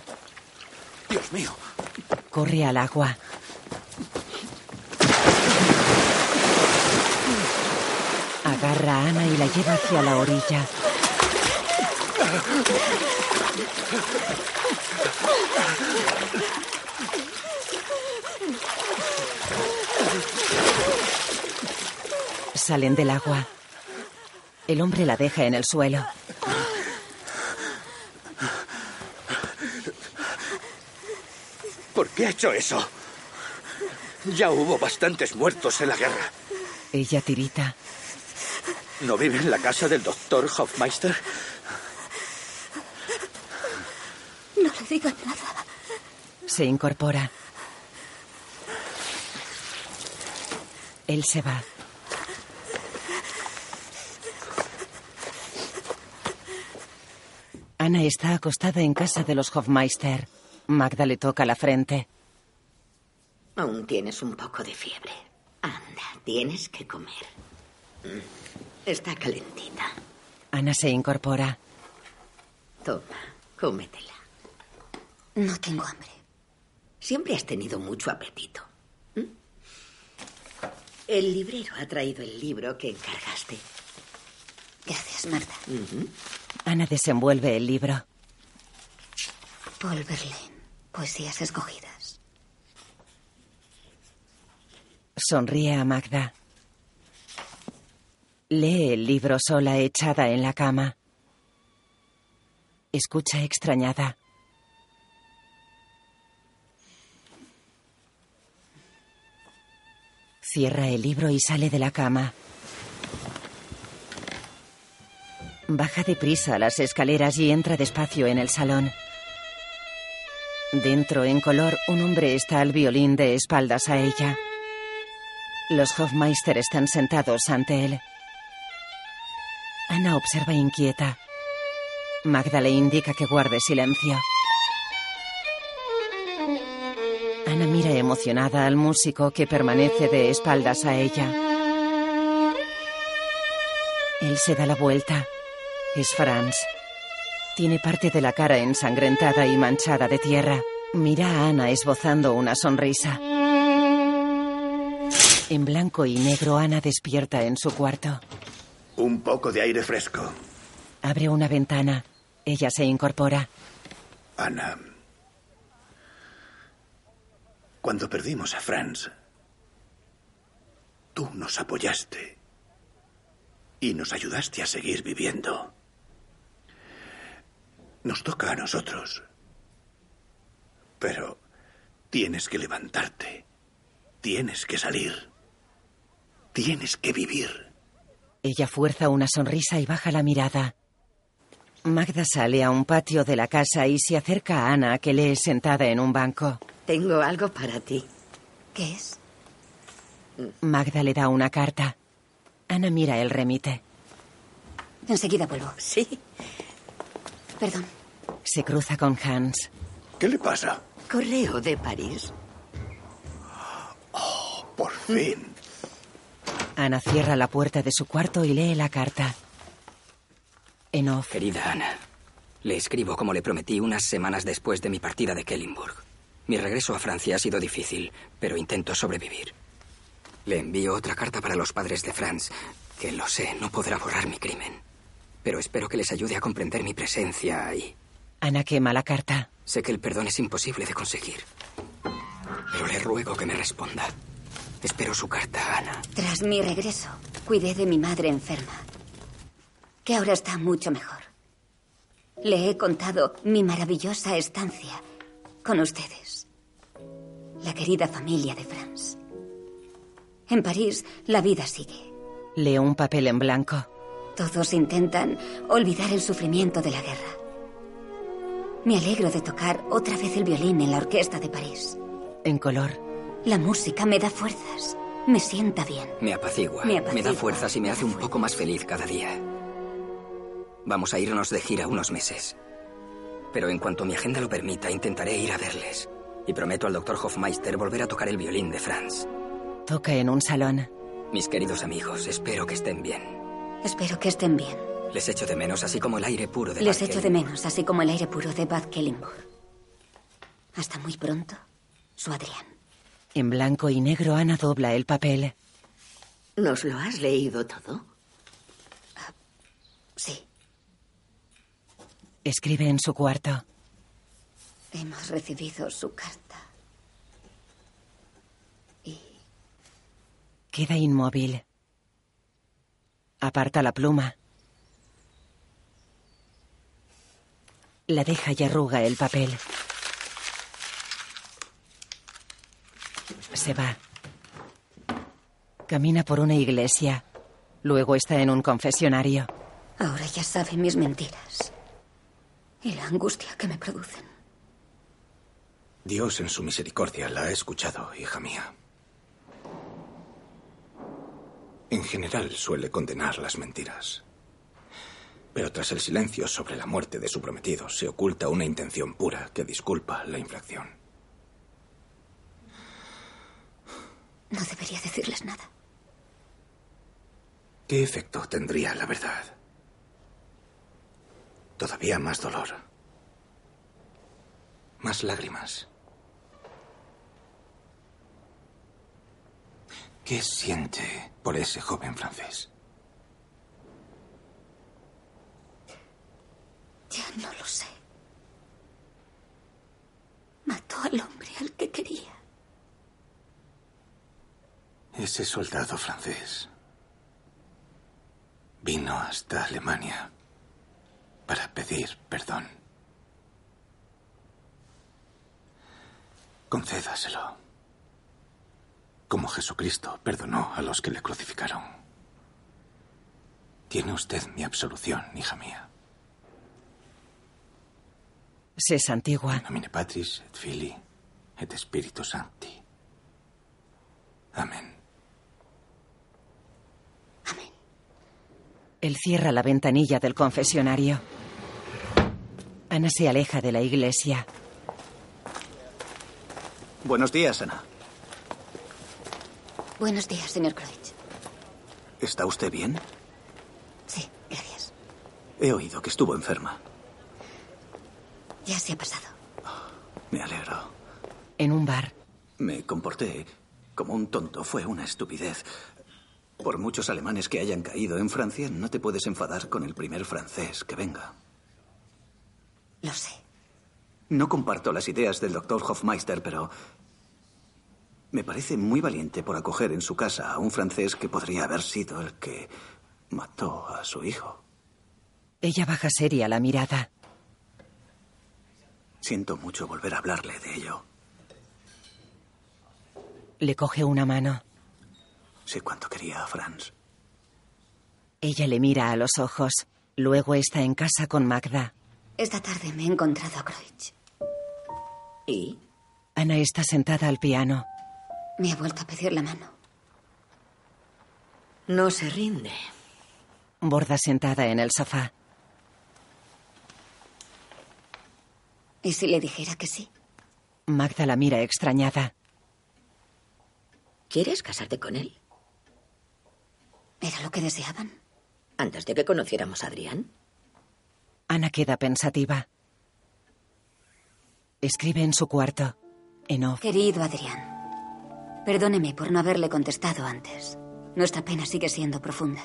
Dios mío. Corre al agua. Agarra a Ana y la lleva hacia la orilla. Salen del agua. El hombre la deja en el suelo. ¿Por qué ha hecho eso? Ya hubo bastantes muertos en la guerra. Ella tirita. ¿No vive en la casa del doctor Hofmeister? No le digan nada. Se incorpora. Él se va. Ana está acostada en casa de los Hofmeister. Magda le toca la frente. Aún tienes un poco de fiebre. Anda, tienes que comer. Mm, Está calentita. Ana se incorpora. Toma, cómetela. No tengo hambre. Siempre has tenido mucho apetito. ¿Mm? El librero ha traído el libro que encargaste. Gracias, Magda. Ana desenvuelve el libro. Paul Verlaine. Poesías escogidas. Sonríe a Magda. Lee el libro sola echada en la cama. Escucha extrañada. Cierra el libro y sale de la cama. Baja deprisa las escaleras y entra despacio en el salón. Dentro, en color, un hombre está al violín de espaldas a ella. Los Hofmeister están sentados ante él. Ana observa inquieta. Magda le indica que guarde silencio. Ana mira emocionada al músico que permanece de espaldas a ella. Él se da la vuelta. Es Franz. Tiene parte de la cara ensangrentada y manchada de tierra. Mira a Ana esbozando una sonrisa. En blanco y negro, Ana despierta en su cuarto. Un poco de aire fresco. Abre una ventana. Ella se incorpora. Ana. Cuando perdimos a Franz, tú nos apoyaste y nos ayudaste a seguir viviendo. Nos toca a nosotros. Pero tienes que levantarte. Tienes que salir. Tienes que vivir. Ella fuerza una sonrisa y baja la mirada. Magda sale a un patio de la casa y se acerca a Ana, que lee sentada en un banco. Tengo algo para ti. ¿Qué es? Magda le da una carta. Ana mira el remite. Enseguida vuelvo. Sí. Perdón. Se cruza con Hans. ¿Qué le pasa? Correo de París. Por fin. Ana cierra la puerta de su cuarto y lee la carta. En off. Querida Ana, le escribo como le prometí unas semanas después de mi partida de Kellenburg. Mi regreso a Francia ha sido difícil, pero intento sobrevivir. Le envío otra carta para los padres de Franz, que lo sé, no podrá borrar mi crimen. Pero espero que les ayude a comprender mi presencia ahí. Ana quema la carta. Sé que el perdón es imposible de conseguir. Pero le ruego que me responda. Espero su carta, Ana. Tras mi regreso, cuidé de mi madre enferma, que ahora está mucho mejor. Le he contado mi maravillosa estancia con ustedes, la querida familia de Franz. En París, la vida sigue. Lee un papel en blanco. Todos intentan olvidar el sufrimiento de la guerra. Me alegro de tocar otra vez el violín en la orquesta de París. En color. La música me da fuerzas. Me sienta bien. Me apacigua, Me me, apacigua, da fuerzas y me hace un poco más feliz cada día. Vamos a irnos de gira unos meses. Pero en cuanto mi agenda lo permita, intentaré ir a verles. Y prometo al doctor Hofmeister volver a tocar el violín de Franz. Toca en un salón. Mis queridos amigos, espero que estén bien. Espero que estén bien. Les echo de menos, así como el aire puro de Les Bad echo de menos, así como el aire puro de Bad Kellenburg. Hasta muy pronto, su Adrián. En blanco y negro, Ana dobla el papel. ¿Nos lo has leído todo? Sí, Escribe en su cuarto. hemos recibido su carta. Queda inmóvil. Aparta la pluma. La deja y arruga el papel. Se va. Camina por una iglesia. Luego está en un confesionario. Ahora ya sabe mis mentiras. Y la angustia que me producen. Dios en su misericordia la ha escuchado, hija mía. En general suele condenar las mentiras. Pero tras el silencio sobre la muerte de su prometido se oculta una intención pura que disculpa la infracción. No debería decirles nada. ¿Qué efecto tendría la verdad? Todavía más dolor. Más lágrimas. ¿Qué siente por ese joven francés? Ya no lo sé. Mató al hombre al que quería. Ese soldado francés vino hasta Alemania para pedir perdón. Concédaselo. Como Jesucristo perdonó a los que le crucificaron. Tiene usted mi absolución, hija mía. Se santigua. In nomine Patris et Filii et Spiritus Sancti. Amén. Él cierra la ventanilla del confesionario. Ana se aleja de la iglesia. Buenos días, Ana. Buenos días, señor Kreutz. ¿Está usted bien? Sí, gracias. He oído que estuvo enferma. Ya se ha pasado. Me alegro. En un bar. Me comporté como un tonto. Fue una estupidez. Por muchos alemanes que hayan caído en Francia, no te puedes enfadar con el primer francés que venga. Lo sé. No comparto las ideas del doctor Hofmeister, pero me parece muy valiente por acoger en su casa a un francés que podría haber sido el que mató a su hijo. Ella baja seria la mirada. Siento mucho volver a hablarle de ello. Le coge una mano. Sé cuánto quería a Franz. Ella le mira a los ojos. Luego está en casa con Magda. Esta tarde me he encontrado a Kreutz. ¿Y? Ana está sentada al piano. Me ha vuelto a pedir la mano. No se rinde. Borda sentada en el sofá. ¿Y si le dijera que sí? Magda la mira extrañada. ¿Quieres casarte con él? ¿Era lo que deseaban? Antes de que conociéramos a Adrián. Ana queda pensativa. Escribe en su cuarto. En off. Querido Adrián, perdóneme por no haberle contestado antes. Nuestra pena sigue siendo profunda.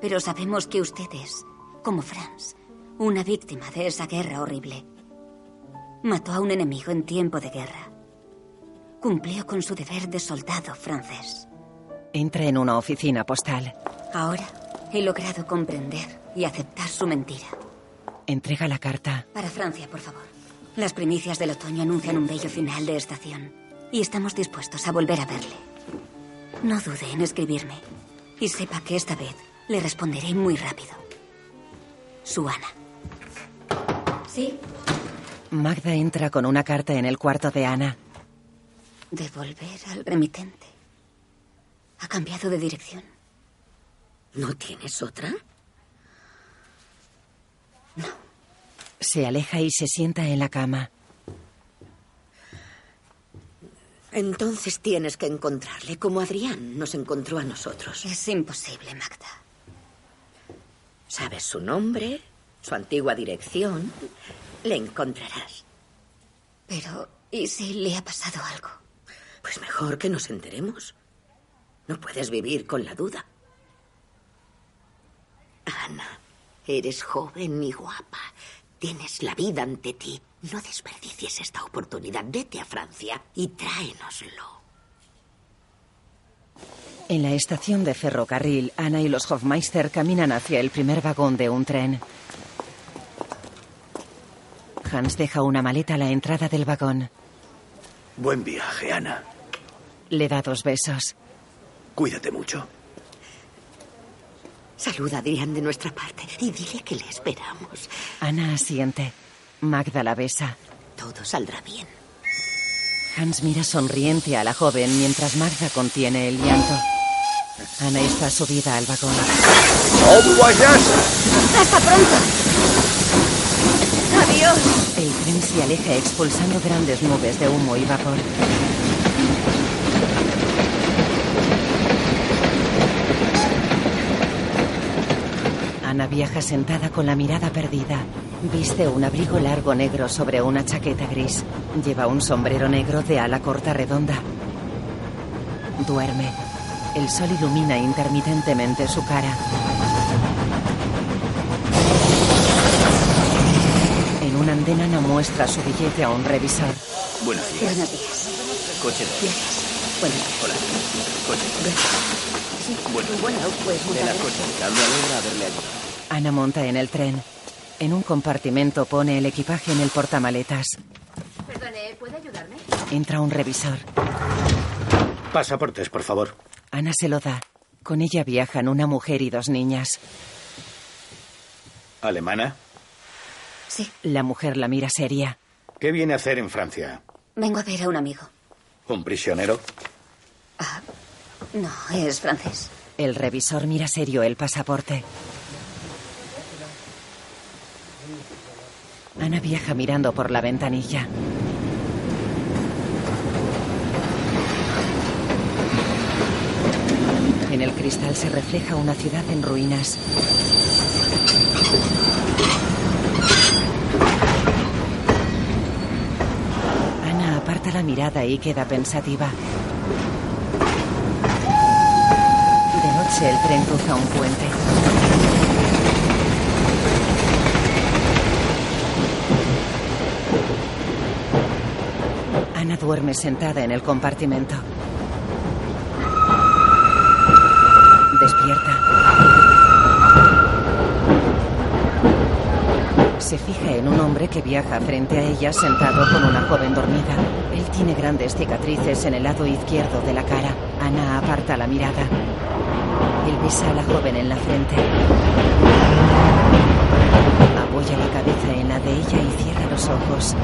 Pero sabemos que usted es, como Franz, una víctima de esa guerra horrible. Mató a un enemigo en tiempo de guerra. Cumplió con su deber de soldado francés. Entra en una oficina postal. Ahora he logrado comprender y aceptar su mentira. Entrega la carta. Para Francia, por favor. Las primicias del otoño anuncian un bello final de estación. Y estamos dispuestos a volver a verle. No dude en escribirme. Y sepa que esta vez le responderé muy rápido. Su Ana. ¿Sí? Magda entra con una carta en el cuarto de Ana. Devolver al remitente. Ha cambiado de dirección. ¿No tienes otra? Se aleja y se sienta en la cama. Entonces tienes que encontrarle como Adrián nos encontró a nosotros. Es imposible, Magda. Sabes su nombre, su antigua dirección. Le encontrarás. Pero, ¿y si le ha pasado algo? Pues mejor que nos enteremos. No puedes vivir con la duda. Ana, eres joven y guapa. Tienes la vida ante ti. No desperdicies esta oportunidad. Vete a Francia y tráenoslo. En la estación de ferrocarril, Ana y los Hofmeister caminan hacia el primer vagón de un tren. Hans deja una maleta a la entrada del vagón. Buen viaje, Ana. Le da dos besos. Cuídate mucho. Saluda a Adrián de nuestra parte y dile que le esperamos. Ana asiente. Magda la besa. Todo saldrá bien. Hans mira sonriente a la joven mientras Magda contiene el llanto. Ana está subida al vagón. ¡Hasta pronto! El tren se aleja expulsando grandes nubes de humo y vapor. Ana viaja sentada con la mirada perdida. Viste un abrigo largo negro sobre una chaqueta gris. Lleva un sombrero negro de ala corta redonda. Duerme. El sol ilumina intermitentemente su cara. Un andén Ana muestra su billete a un revisor. Buenos días. Buenos días. Coche de... Bueno, Hola. Coche. sí. Bueno. Bueno, pues De la muchas coche. gracias. Me alegra haberle ayudado. Ana monta en el tren. En un compartimento pone el equipaje en el portamaletas. Perdone, ¿puede ayudarme? Entra un revisor. Pasaportes, por favor. Ana se lo da. Con ella viajan una mujer y dos niñas. ¿Alemana? Sí, La mujer la mira seria. ¿Qué viene a hacer en Francia? vengo a ver a un amigo. ¿Un prisionero? No, es francés. El revisor mira serio el pasaporte. Ana viaja mirando por la ventanilla. En el cristal se refleja una ciudad en ruinas. Ana aparta la mirada y queda pensativa. De noche el tren cruza un puente. Ana duerme sentada en el compartimento. Despierta. Se fija en un hombre que viaja frente a ella sentado con una joven dormida. Él tiene grandes cicatrices en el lado izquierdo de la cara. Ana aparta la mirada. Él besa a la joven en la frente. Apoya la cabeza en la de ella y cierra los ojos.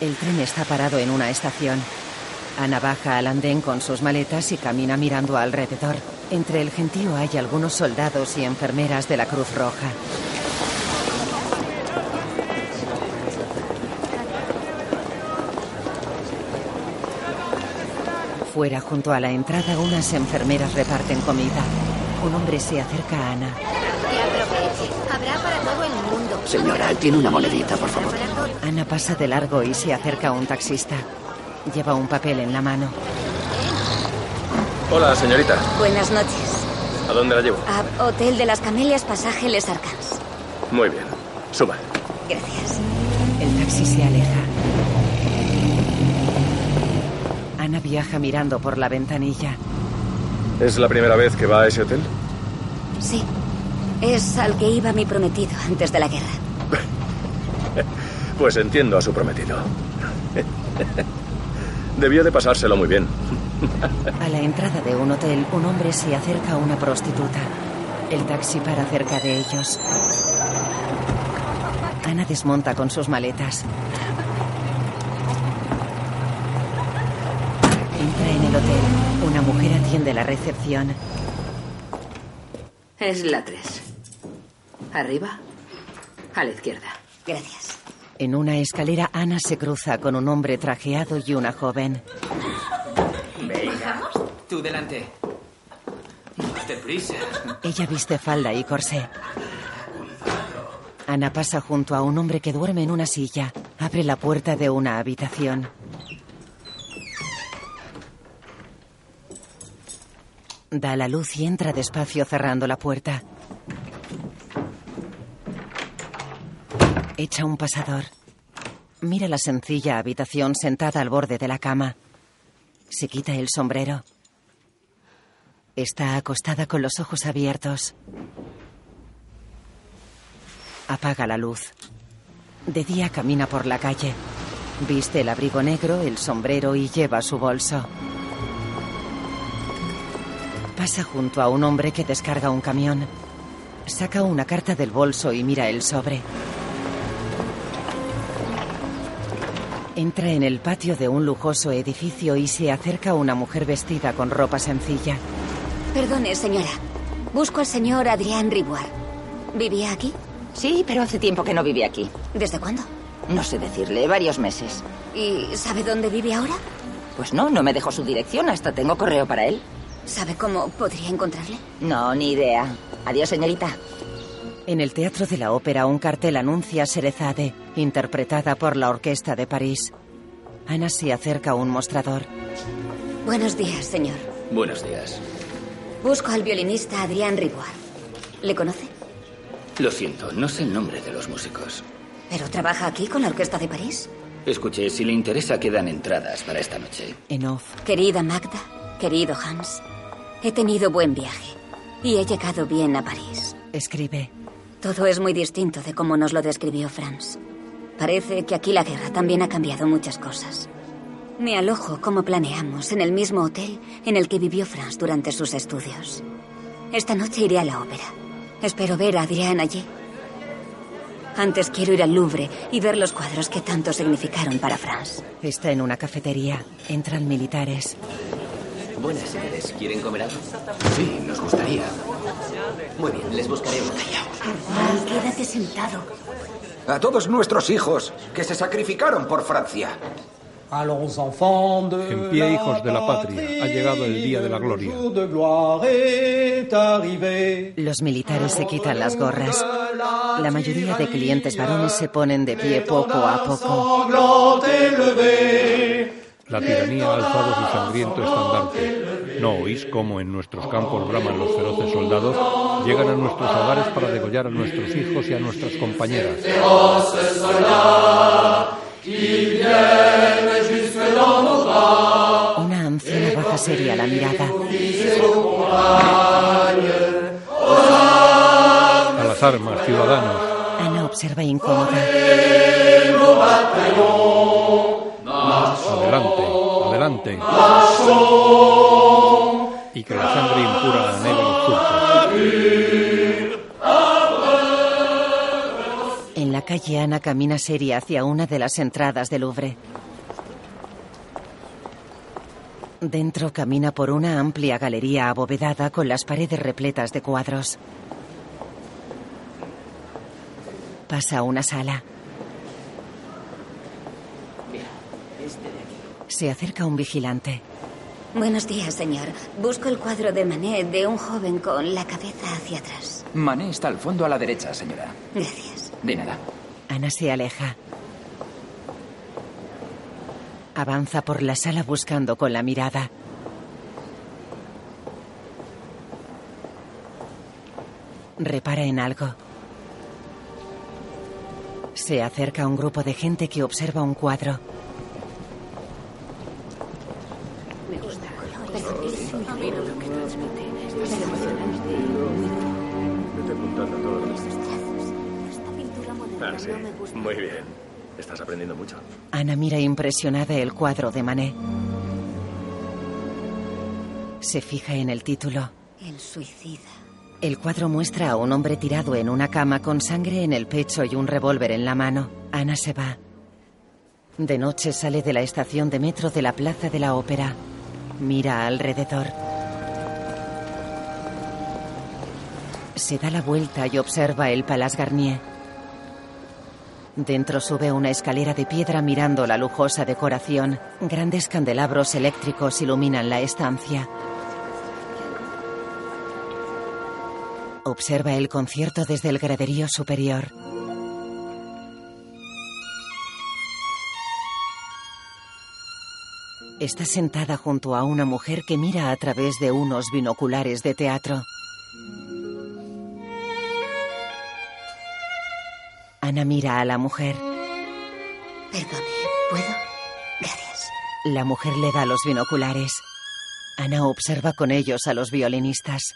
El tren está parado en una estación. Ana baja al andén con sus maletas y camina mirando alrededor. Entre el gentío hay algunos soldados y enfermeras de la Cruz Roja. Fuera, junto a la entrada, unas enfermeras reparten comida. Un hombre se acerca a Ana. Que aproveche. Habrá para todo el mundo. Señora, tiene una monedita, por favor. Ana pasa de largo y se acerca a un taxista. Lleva un papel en la mano. Hola, señorita. Buenas noches. ¿A dónde la llevo? A Hotel de las Camelias, pasaje Les Arcans. Muy bien. Suba. Gracias. El taxi se aleja. Ana viaja mirando por la ventanilla. ¿Es la primera vez que va a ese hotel? Sí. Es al que iba mi prometido antes de la guerra. Pues entiendo a su prometido. Debió de pasárselo muy bien. [LAUGHS] A la entrada de un hotel, un hombre se acerca a una prostituta. El taxi para cerca de ellos. Ana desmonta con sus maletas. Entra en el hotel. Una mujer atiende la recepción. Es la 3. Arriba, a la izquierda. Gracias. En una escalera, Ana se cruza con un hombre trajeado y una joven. Tú delante. Ella viste falda y corsé. Ana pasa junto a un hombre que duerme en una silla. Abre la puerta de una habitación. Da la luz y entra despacio cerrando la puerta. Echa un pasador. Mira la sencilla habitación sentada al borde de la cama. Se quita el sombrero. Está acostada con los ojos abiertos. Apaga la luz. De día camina por la calle. Viste el abrigo negro, el sombrero y lleva su bolso. Pasa junto a un hombre que descarga un camión. Saca una carta del bolso y mira el sobre. Entra en el patio de un lujoso edificio y se acerca una mujer vestida con ropa sencilla. Perdone, señora. Busco al señor Adrián Riboir. ¿Vivía aquí? Sí, pero hace tiempo que no vive aquí. ¿Desde cuándo? No sé decirle, varios meses. ¿Y sabe dónde vive ahora? Pues no, no me dejó su dirección, hasta tengo correo para él. ¿Sabe cómo podría encontrarle? No, ni idea. Adiós, señorita. En el Teatro de la Ópera un cartel anuncia Serezade, interpretada por la Orquesta de París. Ana se acerca a un mostrador. Buenos días, señor. Buenos días. Busco al violinista Adrián Riboir. ¿Le conoce? Lo siento, no sé el nombre de los músicos. ¿Pero trabaja aquí con la Orquesta de París? Escuche, si le interesa, quedan entradas para esta noche. En off. Querida Magda, querido Hans, he tenido buen viaje y he llegado bien a París. Escribe. Todo es muy distinto de cómo nos lo describió Franz. Parece que aquí la guerra también ha cambiado muchas cosas. Me alojo, como planeamos, en el mismo hotel en el que vivió Franz durante sus estudios. Esta noche iré a la ópera. Espero ver a Adrián allí. Antes quiero ir al Louvre y ver los cuadros que tanto significaron para Franz. Está en una cafetería. Entran militares. Buenas, señores. ¿Quieren comer algo? Sí, nos gustaría. Muy bien, les buscaremos. Ay, quédate sentado. A todos nuestros hijos que se sacrificaron por Francia. En pie, hijos de la patria, ha llegado el día de la gloria. Los militares se quitan las gorras. La mayoría de clientes varones se ponen de pie poco a poco. La tiranía ha alzado su sangriento estandarte. ¿No oís cómo en nuestros campos braman los feroces soldados? Llegan a nuestros hogares para degollar a nuestros hijos y a nuestras compañeras. Una anciana baja seria la mirada. A las armas, ciudadanos. Ana observa incómoda. Adelante, adelante. Y que la sangre impura anhele los surcos. Calle Ana camina seria hacia una de las entradas del Louvre. Dentro camina por una amplia galería abovedada con las paredes repletas de cuadros. Pasa a una sala. Se acerca un vigilante. Buenos días, señor. Busco el cuadro de Manet de un joven con la cabeza hacia atrás. Mané está al fondo a la derecha, señora. Gracias. De nada. Se aleja. Avanza por la sala buscando con la mirada. Repara en algo. Se acerca a un grupo de gente que observa un cuadro. Muy bien. Estás aprendiendo mucho. Ana mira impresionada el cuadro de Manet. Se fija en el título. El suicida. El cuadro muestra a un hombre tirado en una cama con sangre en el pecho y un revólver en la mano. Ana se va. De noche sale de la estación de metro de la Plaza de la Ópera. Mira alrededor. Se da la vuelta y observa el Palace Garnier. Dentro sube una escalera de piedra mirando la lujosa decoración. Grandes candelabros eléctricos iluminan la estancia. Observa el concierto desde el graderío superior. Está sentada junto a una mujer que mira a través de unos binoculares de teatro. Ana mira a la mujer. Perdone, ¿puedo? Gracias. La mujer le da los binoculares. Ana observa con ellos a los violinistas.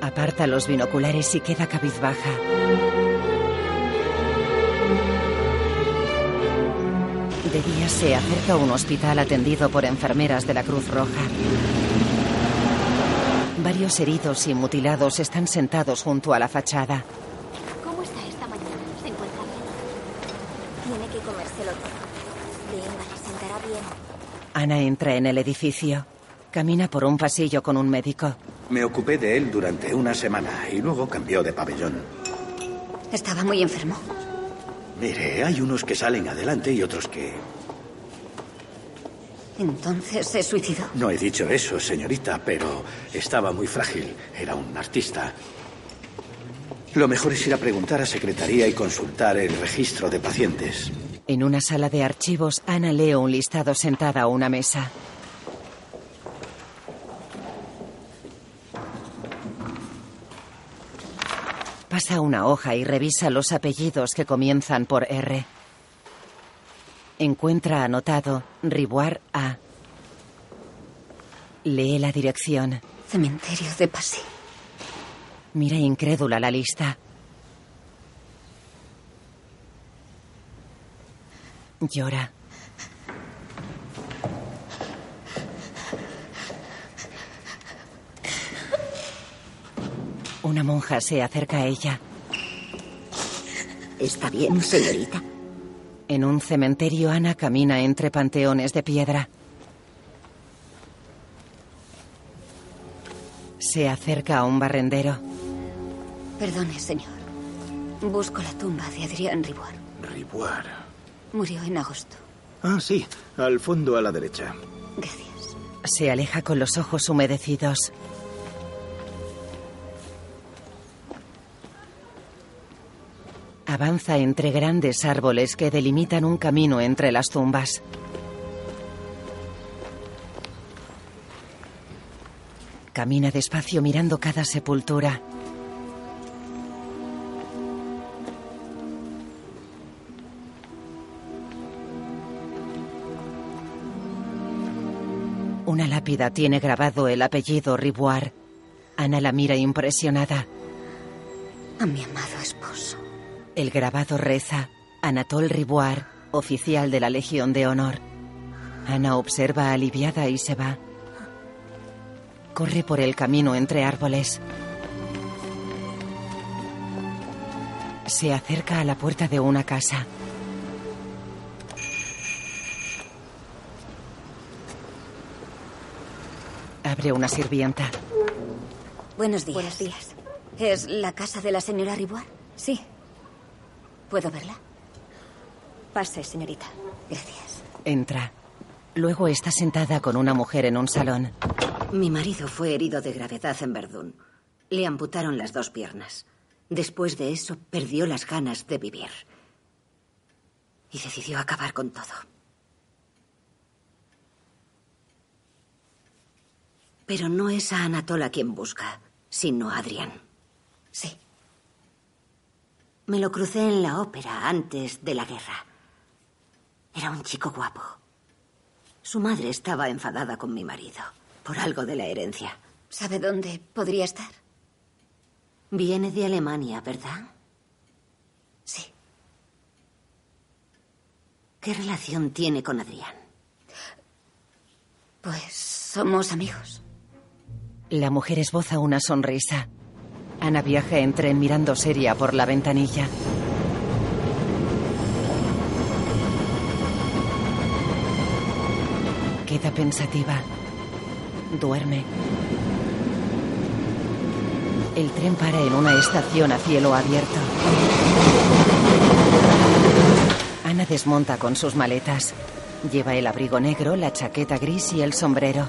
Aparta los binoculares y queda cabizbaja. De día se acerca a un hospital atendido por enfermeras de la Cruz Roja. Varios heridos y mutilados están sentados junto a la fachada. ¿Cómo está esta mañana? ¿Se encuentra bien? Tiene que comérselo todo. Venga, le sentará bien. Ana entra en el edificio. Camina por un pasillo con un médico. Me ocupé de él durante una semana y luego cambió de pabellón. Estaba muy enfermo. Mire, hay unos que salen adelante y otros que... Entonces se suicidó. No he dicho eso, señorita, pero estaba muy frágil. Era un artista. Lo mejor es ir a preguntar a secretaría y consultar el registro de pacientes. En una sala de archivos, Ana lee un listado sentada a una mesa. Pasa una hoja y revisa los apellidos que comienzan por R. Encuentra anotado Riboir A. Lee la dirección. Cementerio de Passy. Mira incrédula la lista. Llora. Una monja se acerca a ella. ¿Está bien, señorita? En un cementerio, Ana camina entre panteones de piedra. Se acerca a un barrendero. Perdone, señor. Busco la tumba de Adrián Riboir. Riboir. Murió en agosto. Ah, sí, al fondo a la derecha. Gracias. Se aleja con los ojos humedecidos. Avanza entre grandes árboles que delimitan un camino entre las tumbas. Camina despacio mirando cada sepultura. Una lápida tiene grabado el apellido Riboir. Ana la mira impresionada. A mi amado esposo. El grabado reza Anatole Riboir, oficial de la Legión de Honor. Ana observa aliviada y se va. Corre por el camino entre árboles. Se acerca a la puerta de una casa. Abre una sirvienta. Buenos días. Buenos días. ¿Es la casa de la señora Riboir? Sí. ¿Puedo verla? Pase, señorita. Gracias. Entra. Luego está sentada con una mujer en un salón. Mi marido fue herido de gravedad en Verdún. Le amputaron las dos piernas. Después de eso, perdió las ganas de vivir. Y decidió acabar con todo. Pero no es a Anatola quien busca, sino a Adrián. Sí. Me lo crucé en la ópera antes de la guerra. Era un chico guapo. Su madre estaba enfadada con mi marido por algo de la herencia. ¿Sabe dónde podría estar? Viene de Alemania, ¿verdad? Sí. ¿Qué relación tiene con Adrián? Pues somos amigos. La mujer esboza una sonrisa. Ana viaja en tren mirando seria por la ventanilla. Queda pensativa. Duerme. El tren para en una estación a cielo abierto. Ana desmonta con sus maletas. Lleva el abrigo negro, la chaqueta gris y el sombrero.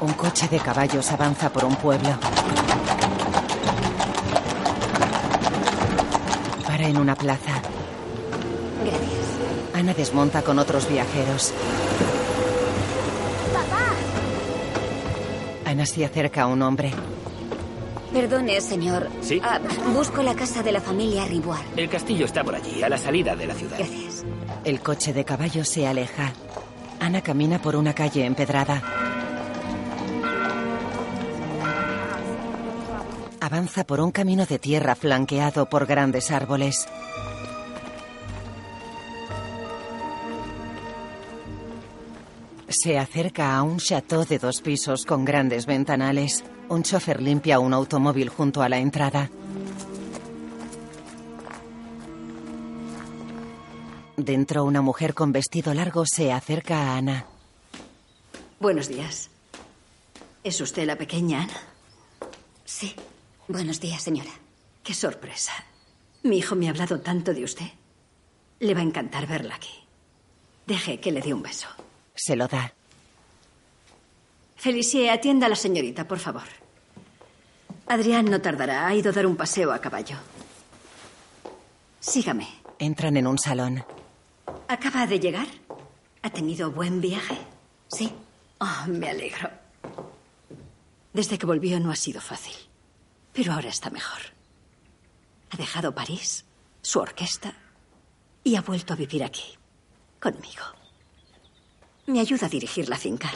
Un coche de caballos avanza por un pueblo. Para en una plaza. Gracias. Ana desmonta con otros viajeros. ¡Papá! Ana se acerca a un hombre. Perdone, señor. ¿Sí? Ah, busco la casa de la familia Riboir. El castillo está por allí, a la salida de la ciudad. Gracias. El coche de caballos se aleja. Ana camina por una calle empedrada. Avanza por un camino de tierra flanqueado por grandes árboles. Se acerca a un chateau de dos pisos con grandes ventanales. Un chofer limpia un automóvil junto a la entrada. Dentro, una mujer con vestido largo se acerca a Ana. Buenos días. ¿Es usted la pequeña Ana? Sí. Buenos días, señora. Qué sorpresa. Mi hijo me ha hablado tanto de usted. Le va a encantar verla aquí. Deje que le dé un beso. Se lo da. Felicie, atienda a la señorita, por favor. Adrián no tardará. Ha ido a dar un paseo a caballo. Sígame. Entran en un salón. ¿Acaba de llegar? ¿Ha tenido buen viaje? Sí. Oh, me alegro. Desde que volvió no ha sido fácil. Pero ahora está mejor. Ha dejado París, su orquesta, y ha vuelto a vivir aquí, conmigo. Me ayuda a dirigir la finca.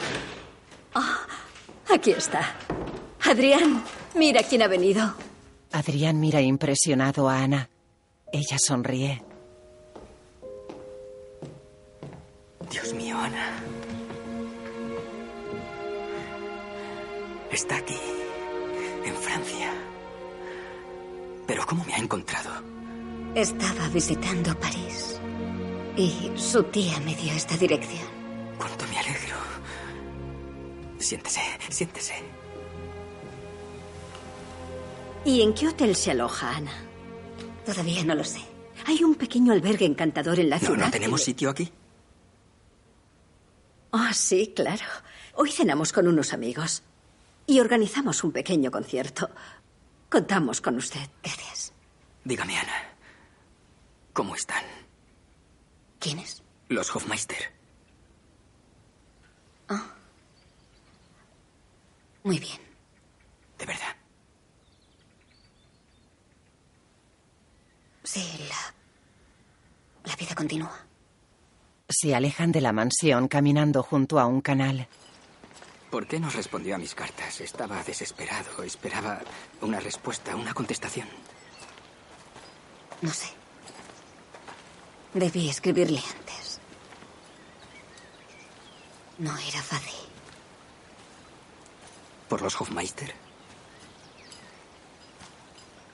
Oh, aquí está. Adrián, mira quién ha venido. Adrián mira impresionado a Ana. Ella sonríe. Dios mío, Ana. Está aquí, en Francia. Pero ¿cómo me ha encontrado? Estaba visitando París y su tía me dio esta dirección. Cuánto me alegro. Siéntese, siéntese. ¿Y en qué hotel se aloja, Ana? Todavía no lo sé. Hay un pequeño albergue encantador en la No, ciudad. ¿no tenemos sitio aquí? Ah, sí, claro. Hoy cenamos con unos amigos y organizamos un pequeño concierto. Contamos con usted. Gracias. Dígame, Ana. ¿Cómo están? ¿Quiénes? Los Hofmeister. Ah. Muy bien. De verdad. Sí, la. La vida continúa. Se alejan de la mansión caminando junto a un canal. ¿Por qué no respondió a mis cartas? Estaba desesperado. Esperaba una respuesta, una contestación. No sé. Debí escribirle antes. No era fácil. ¿Por los Hofmeister?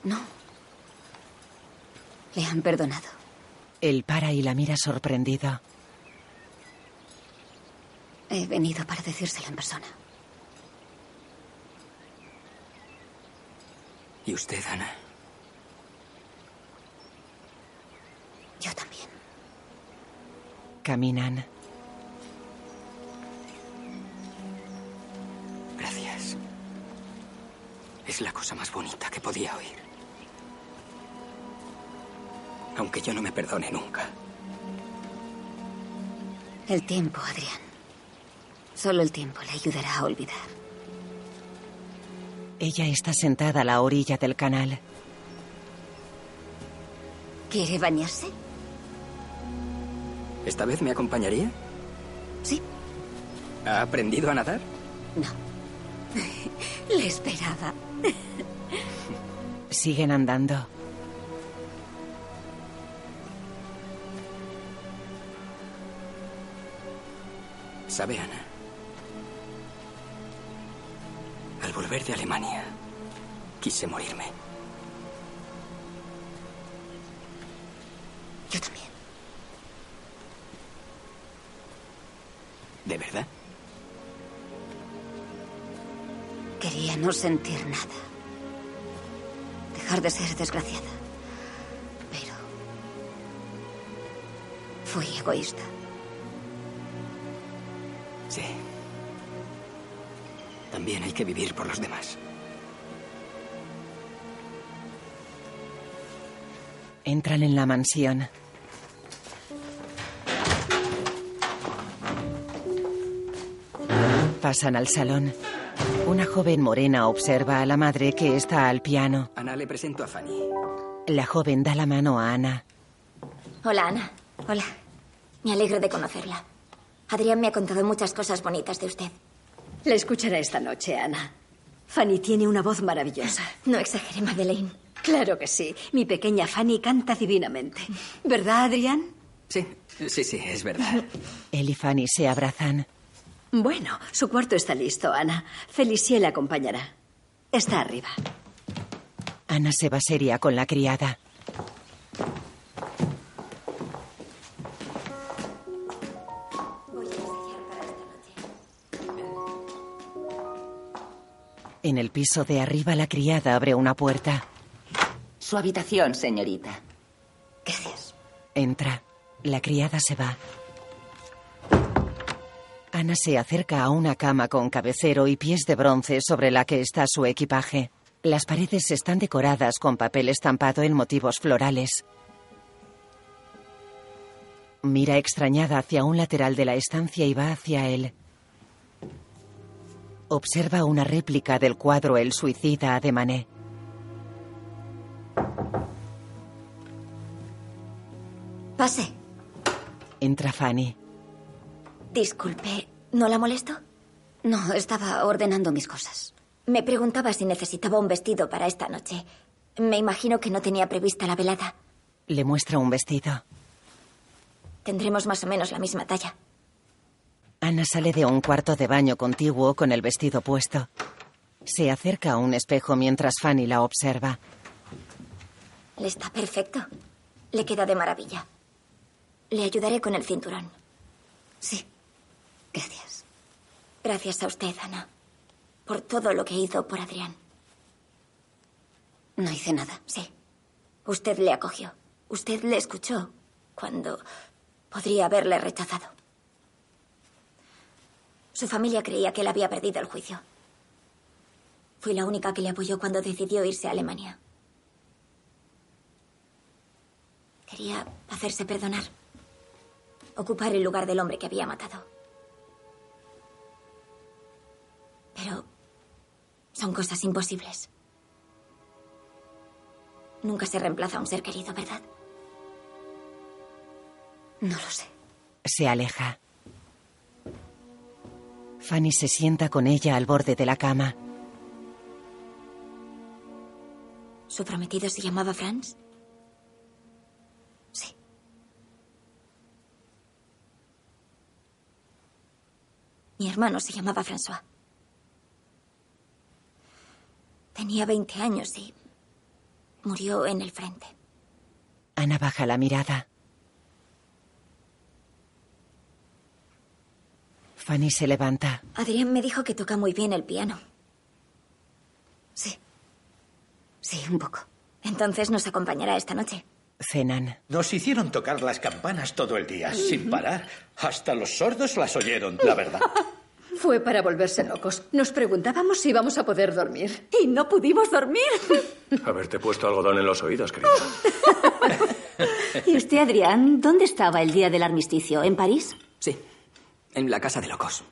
No. Le han perdonado. Él para y la mira sorprendido. He venido para decírselo en persona. ¿Y usted, Ana? Yo también. Caminan. Gracias. Es la cosa más bonita que podía oír. Aunque yo no me perdone nunca. El tiempo, Adrián. Solo el tiempo le ayudará a olvidar. Ella está sentada a la orilla del canal. ¿Quiere bañarse? ¿Esta vez me acompañaría? Sí. ¿Ha aprendido a nadar? No. [LAUGHS] Le esperaba. [LAUGHS] Siguen andando. ¿Sabe, Ana? Volver de Alemania, quise morirme. Yo también. ¿De verdad? Quería no sentir nada. Dejar de ser desgraciada. Pero... Fui egoísta. Sí. También hay que vivir por los demás. Entran en la mansión. Pasan al salón. Una joven morena observa a la madre que está al piano. Ana, le presento a Fanny. La joven da la mano a Ana. Hola, Ana. Hola. Me alegro de conocerla. Adrián me ha contado muchas cosas bonitas de usted. La escuchará esta noche, Ana. Fanny tiene una voz maravillosa. No exagere, Madeleine. Claro que sí. Mi pequeña Fanny canta divinamente. ¿Verdad, Adrián? Sí, sí, sí, es verdad. [LAUGHS] Él y Fanny se abrazan. Bueno, su cuarto está listo, Ana. Felicie le acompañará. Está arriba. Ana se va seria con la criada. En el piso de arriba la criada abre una puerta. Su habitación, señorita. Gracias. Entra. La criada se va. Ana se acerca a una cama con cabecero y pies de bronce sobre la que está su equipaje. Las paredes están decoradas con papel estampado en motivos florales. Mira extrañada hacia un lateral de la estancia y va hacia él. Observa una réplica del cuadro El suicida de Manet. Pase. Entra Fanny. Disculpe, ¿no la molesto? No, estaba ordenando mis cosas. Me preguntaba si necesitaba un vestido para esta noche. Me imagino que no tenía prevista la velada. Le muestra un vestido. Tendremos más o menos la misma talla. Ana sale de un cuarto de baño contiguo con el vestido puesto. Se acerca a un espejo mientras Fanny la observa. Le está perfecto. Le queda de maravilla. Le ayudaré con el cinturón. Sí. Gracias. Gracias a usted, Ana. Por todo lo que hizo por Adrián. No hice nada, sí. Usted le acogió. Usted le escuchó cuando podría haberle rechazado. Su familia creía que él había perdido el juicio. Fui la única que le apoyó cuando decidió irse a Alemania. Quería hacerse perdonar. Ocupar el lugar del hombre que había matado. Pero son cosas imposibles. Nunca se reemplaza a un ser querido, ¿verdad? No lo sé. Se aleja. Fanny se sienta con ella al borde de la cama. ¿Su prometido se llamaba Franz? Sí. Mi hermano se llamaba François. Tenía 20 años y murió en el frente. Ana baja la mirada. Fanny se levanta. Adrián me dijo que toca muy bien el piano. Sí. Sí, un poco. Entonces nos acompañará esta noche. Cenan. Nos hicieron tocar las campanas todo el día, sin parar. Hasta los sordos las oyeron, la verdad. [LAUGHS] Fue para volverse locos. Nos preguntábamos si íbamos a poder dormir. Y no pudimos dormir. [LAUGHS] Haberte puesto algodón en los oídos, querida. [LAUGHS] ¿Y usted, Adrián, dónde estaba el día del armisticio? ¿En París? Sí, en la casa de locos.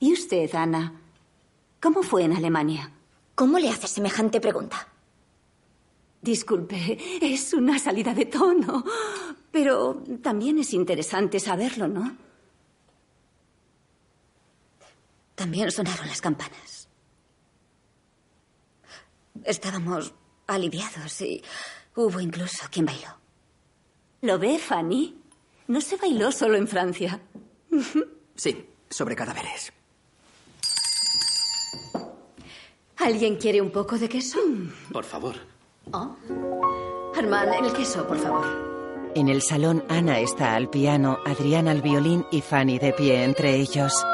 ¿Y usted, Ana? ¿Cómo fue en Alemania? ¿Cómo le hace semejante pregunta? Disculpe, es una salida de tono. Pero también es interesante saberlo, ¿no? También sonaron las campanas. Estábamos aliviados y hubo incluso quien bailó. ¿Lo ve, Fanny? No se bailó solo en Francia. Sí, sobre cadáveres. ¿Alguien quiere un poco de queso? Por favor. Oh. Armand, el queso, por favor. En el salón, Ana está al piano, Adrián al violín y Fanny de pie entre ellos.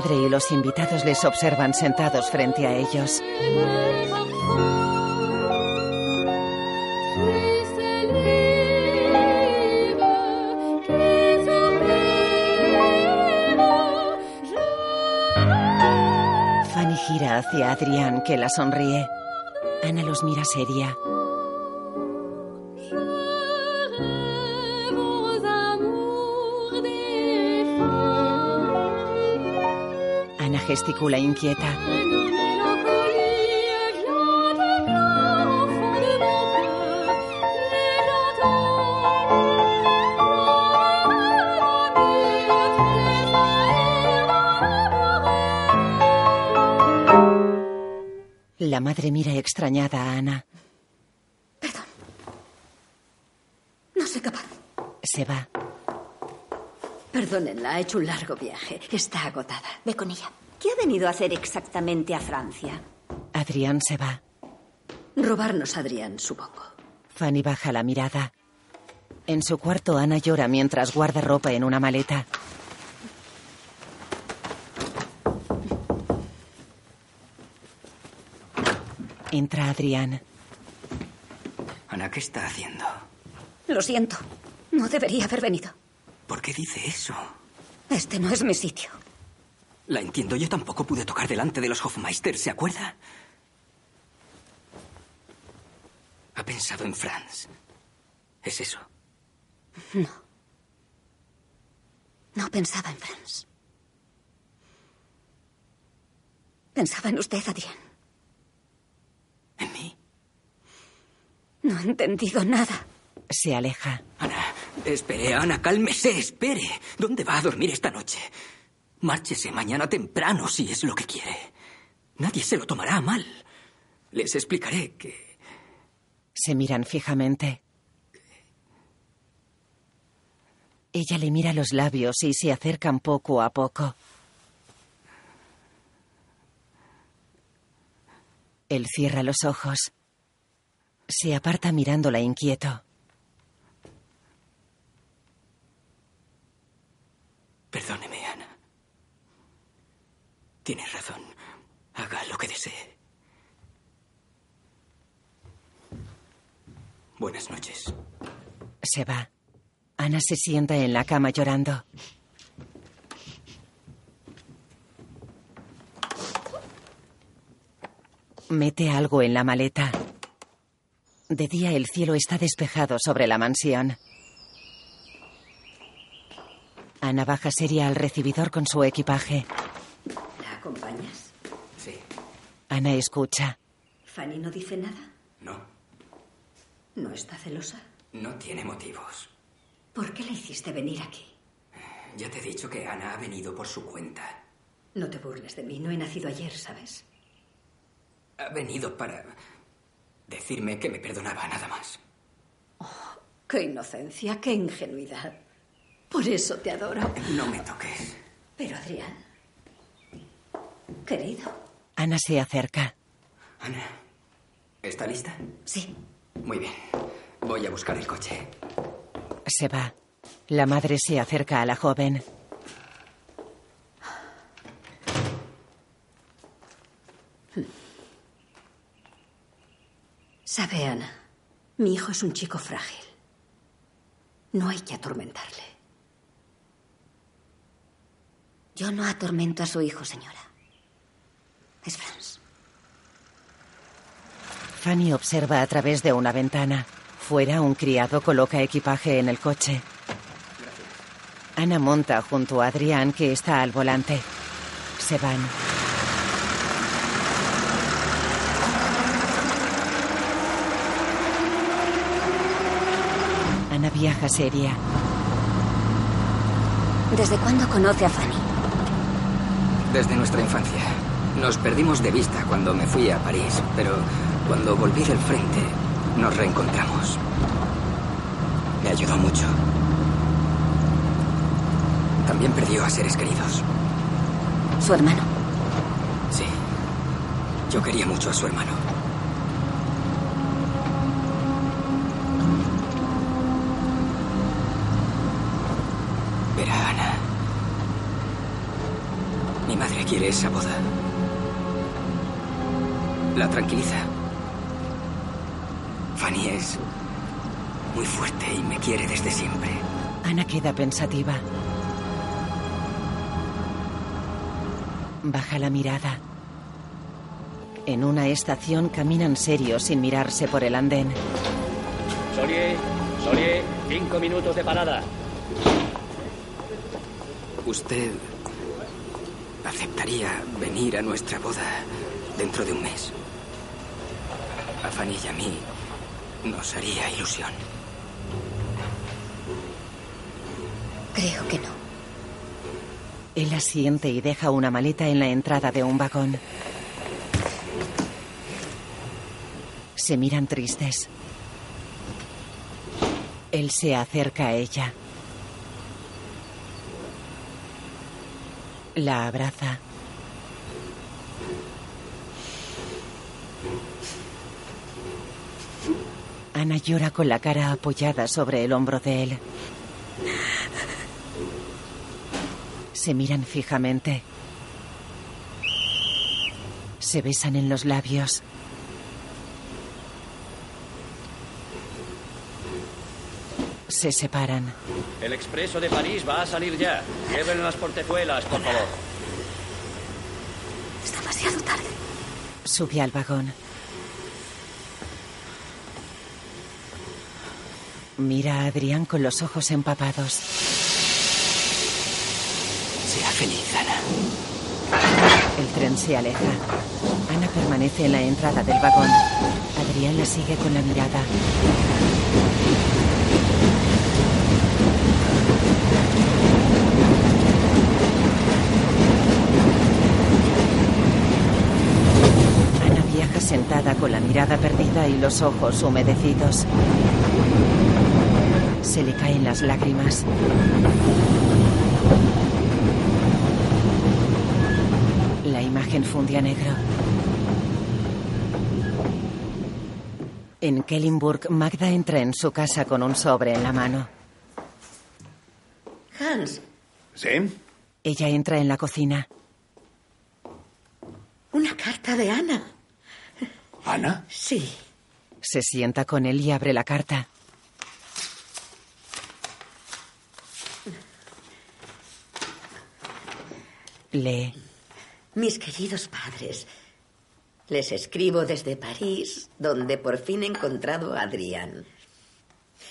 Madre y los invitados les observan sentados frente a ellos. Fanny gira hacia Adrián, que la sonríe. Ana los mira seria. Ana gesticula inquieta. La madre mira extrañada a Ana. Perdón. No soy capaz. Se va. Perdónenla, ha hecho un largo viaje. Está agotada. Ve con ella. ¿Qué ha venido a hacer exactamente a Francia? Adrián se va. Robarnos a Adrián, supongo. Fanny baja la mirada. En su cuarto, Ana llora mientras guarda ropa en una maleta. Entra Adrián. Ana, ¿qué está haciendo? Lo siento. No debería haber venido. ¿Por qué dice eso? Este no es mi sitio. La entiendo, yo tampoco pude tocar delante de los Hofmeister, ¿se acuerda? Ha pensado en Franz. ¿Es eso? No. No pensaba en Franz. Pensaba en usted, Adrián. ¿En mí? No he entendido nada. Se aleja. Ana, espere, Ana, cálmese, espere. ¿Dónde va a dormir esta noche? Márchese mañana temprano si es lo que quiere. Nadie se lo tomará mal. Les explicaré que... Se miran fijamente. Ella le mira los labios y se acercan poco a poco. Él cierra los ojos. Se aparta mirándola inquieto. Perdóneme, Ana. Tienes razón. Haga lo que desee. Buenas noches. Se va. Ana se sienta en la cama llorando. Mete algo en la maleta. De día el cielo está despejado sobre la mansión. Ana baja seria al recibidor con su equipaje. ¿La acompañas? Sí. Ana escucha. ¿Fanny no dice nada? No, ¿No está celosa? no tiene motivos. ¿Por qué la hiciste venir aquí? Ya te he dicho que Ana ha venido por su cuenta. No te burles de mí, no he nacido ayer, ¿sabes? Ha venido para decirme que me perdonaba nada más. Qué inocencia, qué ingenuidad. Por eso te adoro. No me toques. Pero Adrián, querido, Ana se acerca. Ana, ¿está lista? Sí. Muy bien. Voy a buscar el coche. Se va. La madre se acerca a la joven. sabe Ana, mi hijo es un chico frágil. No hay que atormentarle. Yo no atormento a su hijo, señora. Es Franz. Fanny observa a través de una ventana. Fuera, un criado coloca equipaje en el coche. Ana monta junto a Adrián, que está al volante. Se van. Ana viaja seria. ¿Desde cuándo conoce a Fanny? Desde nuestra infancia. Nos perdimos de vista cuando me fui a París, pero cuando volví del frente nos reencontramos. Me ayudó mucho. También perdió a seres queridos. Su hermano. Sí. Yo quería mucho a su hermano. Quiere esa boda. La tranquiliza. Fanny es muy fuerte y me quiere desde siempre. Ana queda pensativa. Baja la mirada. En una estación caminan serios sin mirarse por el andén. Solier, Solier, cinco minutos de parada. ¿Usted aceptaría venir a nuestra boda dentro de un mes? A Fanny y a mí nos haría ilusión. Creo que no. Él asiente y deja una maleta en la entrada de un vagón. Se miran tristes. Él se acerca a ella. La abraza. Ana llora con la cara apoyada sobre el hombro de él. Se miran fijamente. Se besan en los labios. Se separan. El expreso de París va a salir ya. Lleven las portezuelas, por favor. Es demasiado tarde. Sube al vagón. Mira a Adrián con los ojos empapados. Sea feliz, Ana. El tren se aleja. Ana permanece en la entrada del vagón. Adrián la sigue con la mirada. Ana viaja sentada con la mirada perdida y los ojos humedecidos. Se le caen las lágrimas. La imagen funde a negro. En Kellenburg, Magda entra en su casa con un sobre en la mano. Hans, ¿Sí? Ella entra en la cocina. una carta de Ana. ¿Ana? Sí. Se sienta con él y abre la carta. Lee. Mis queridos padres, les escribo desde París, donde por fin he encontrado a Adrián.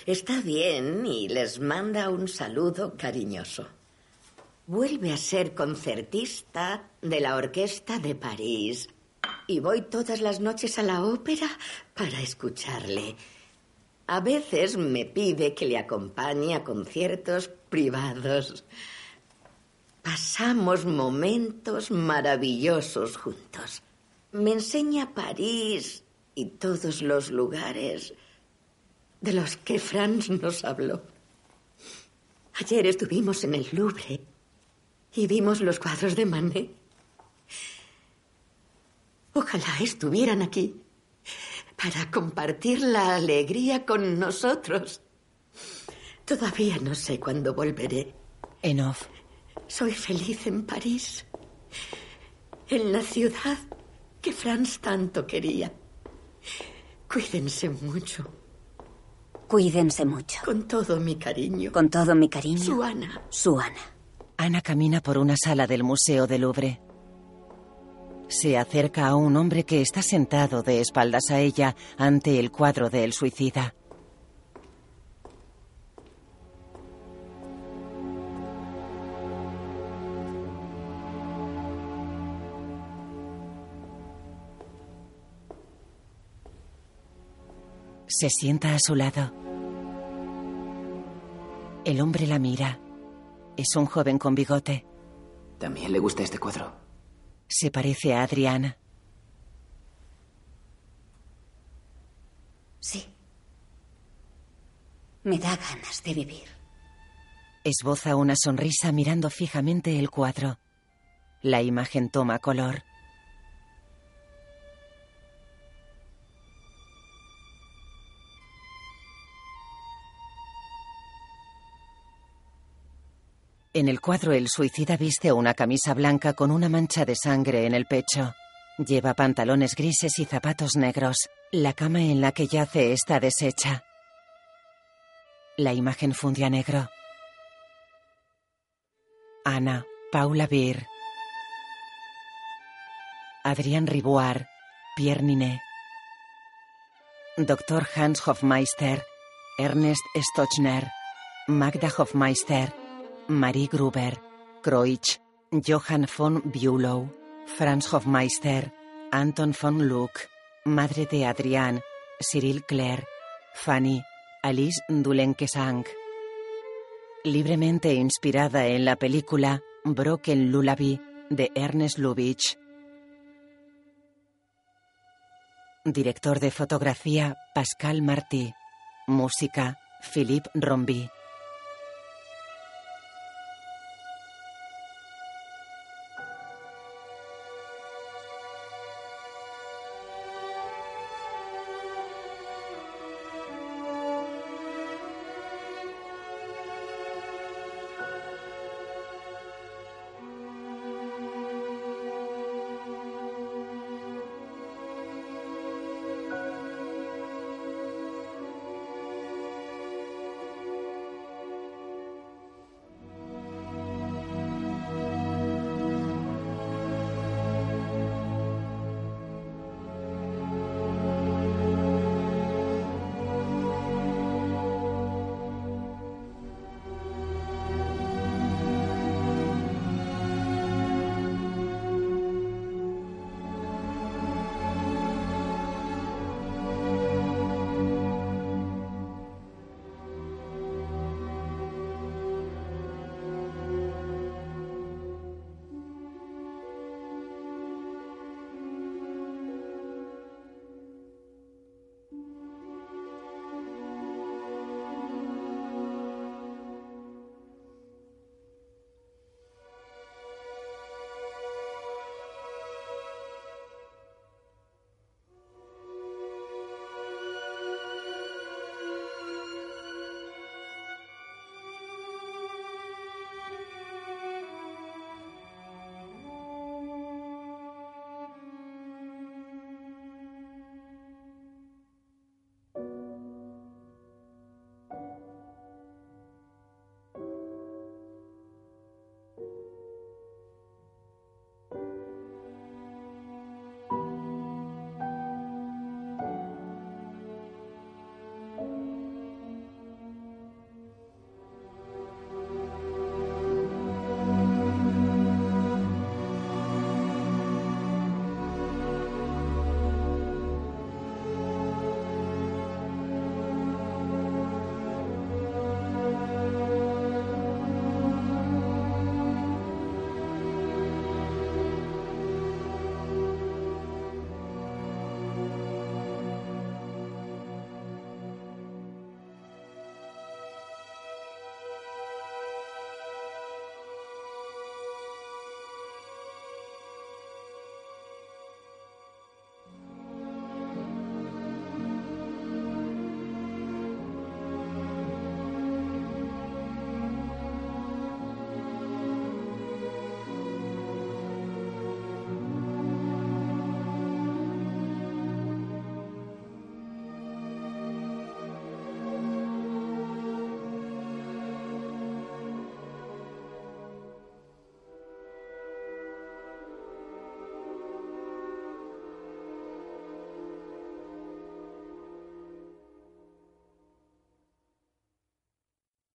Está bien y les manda un saludo cariñoso. Vuelve a ser concertista de la Orquesta de París y voy todas las noches a la ópera para escucharle. A veces me pide que le acompañe a conciertos privados. Pasamos momentos maravillosos juntos. Me enseña París y todos los lugares de los que Franz nos habló. Ayer estuvimos en el Louvre y vimos los cuadros de Manet. Ojalá estuvieran aquí para compartir la alegría con nosotros. Todavía no sé cuándo volveré. En off. Soy feliz en París, en la ciudad que Franz tanto quería. Cuídense mucho. Cuídense mucho. Con todo mi cariño. Con todo mi cariño. Su Ana. Su Ana. Ana camina por una sala del Museo del Louvre. Se acerca a un hombre que está sentado de espaldas a ella ante el cuadro del suicida. Se sienta a su lado. El hombre la mira. Es un joven con bigote. ¿También le gusta este cuadro? Se parece a Adriana. Sí. Me da ganas de vivir. Esboza una sonrisa mirando fijamente el cuadro. La imagen toma color. En el cuadro el suicida viste una camisa blanca con una mancha de sangre en el pecho. Lleva pantalones grises y zapatos negros. La cama en la que yace está deshecha. La imagen funde a negro. Ana, Paula Beer. Adrián Riboire, Pierre Ninet. Dr. Hans Hofmeister, Ernest Stochner, Magda Hofmeister, Marie Gruber, Kreutsch, Johann von Bülow, Franz Hofmeister, Anton von Luck, madre de Adrián, Cyril Claire, Fanny, Alice Dulenkesang. Libremente inspirada en la película Broken Lullaby de Ernest Lubitsch. Director de fotografía, Pascal Martí. Música, Philippe Rombi.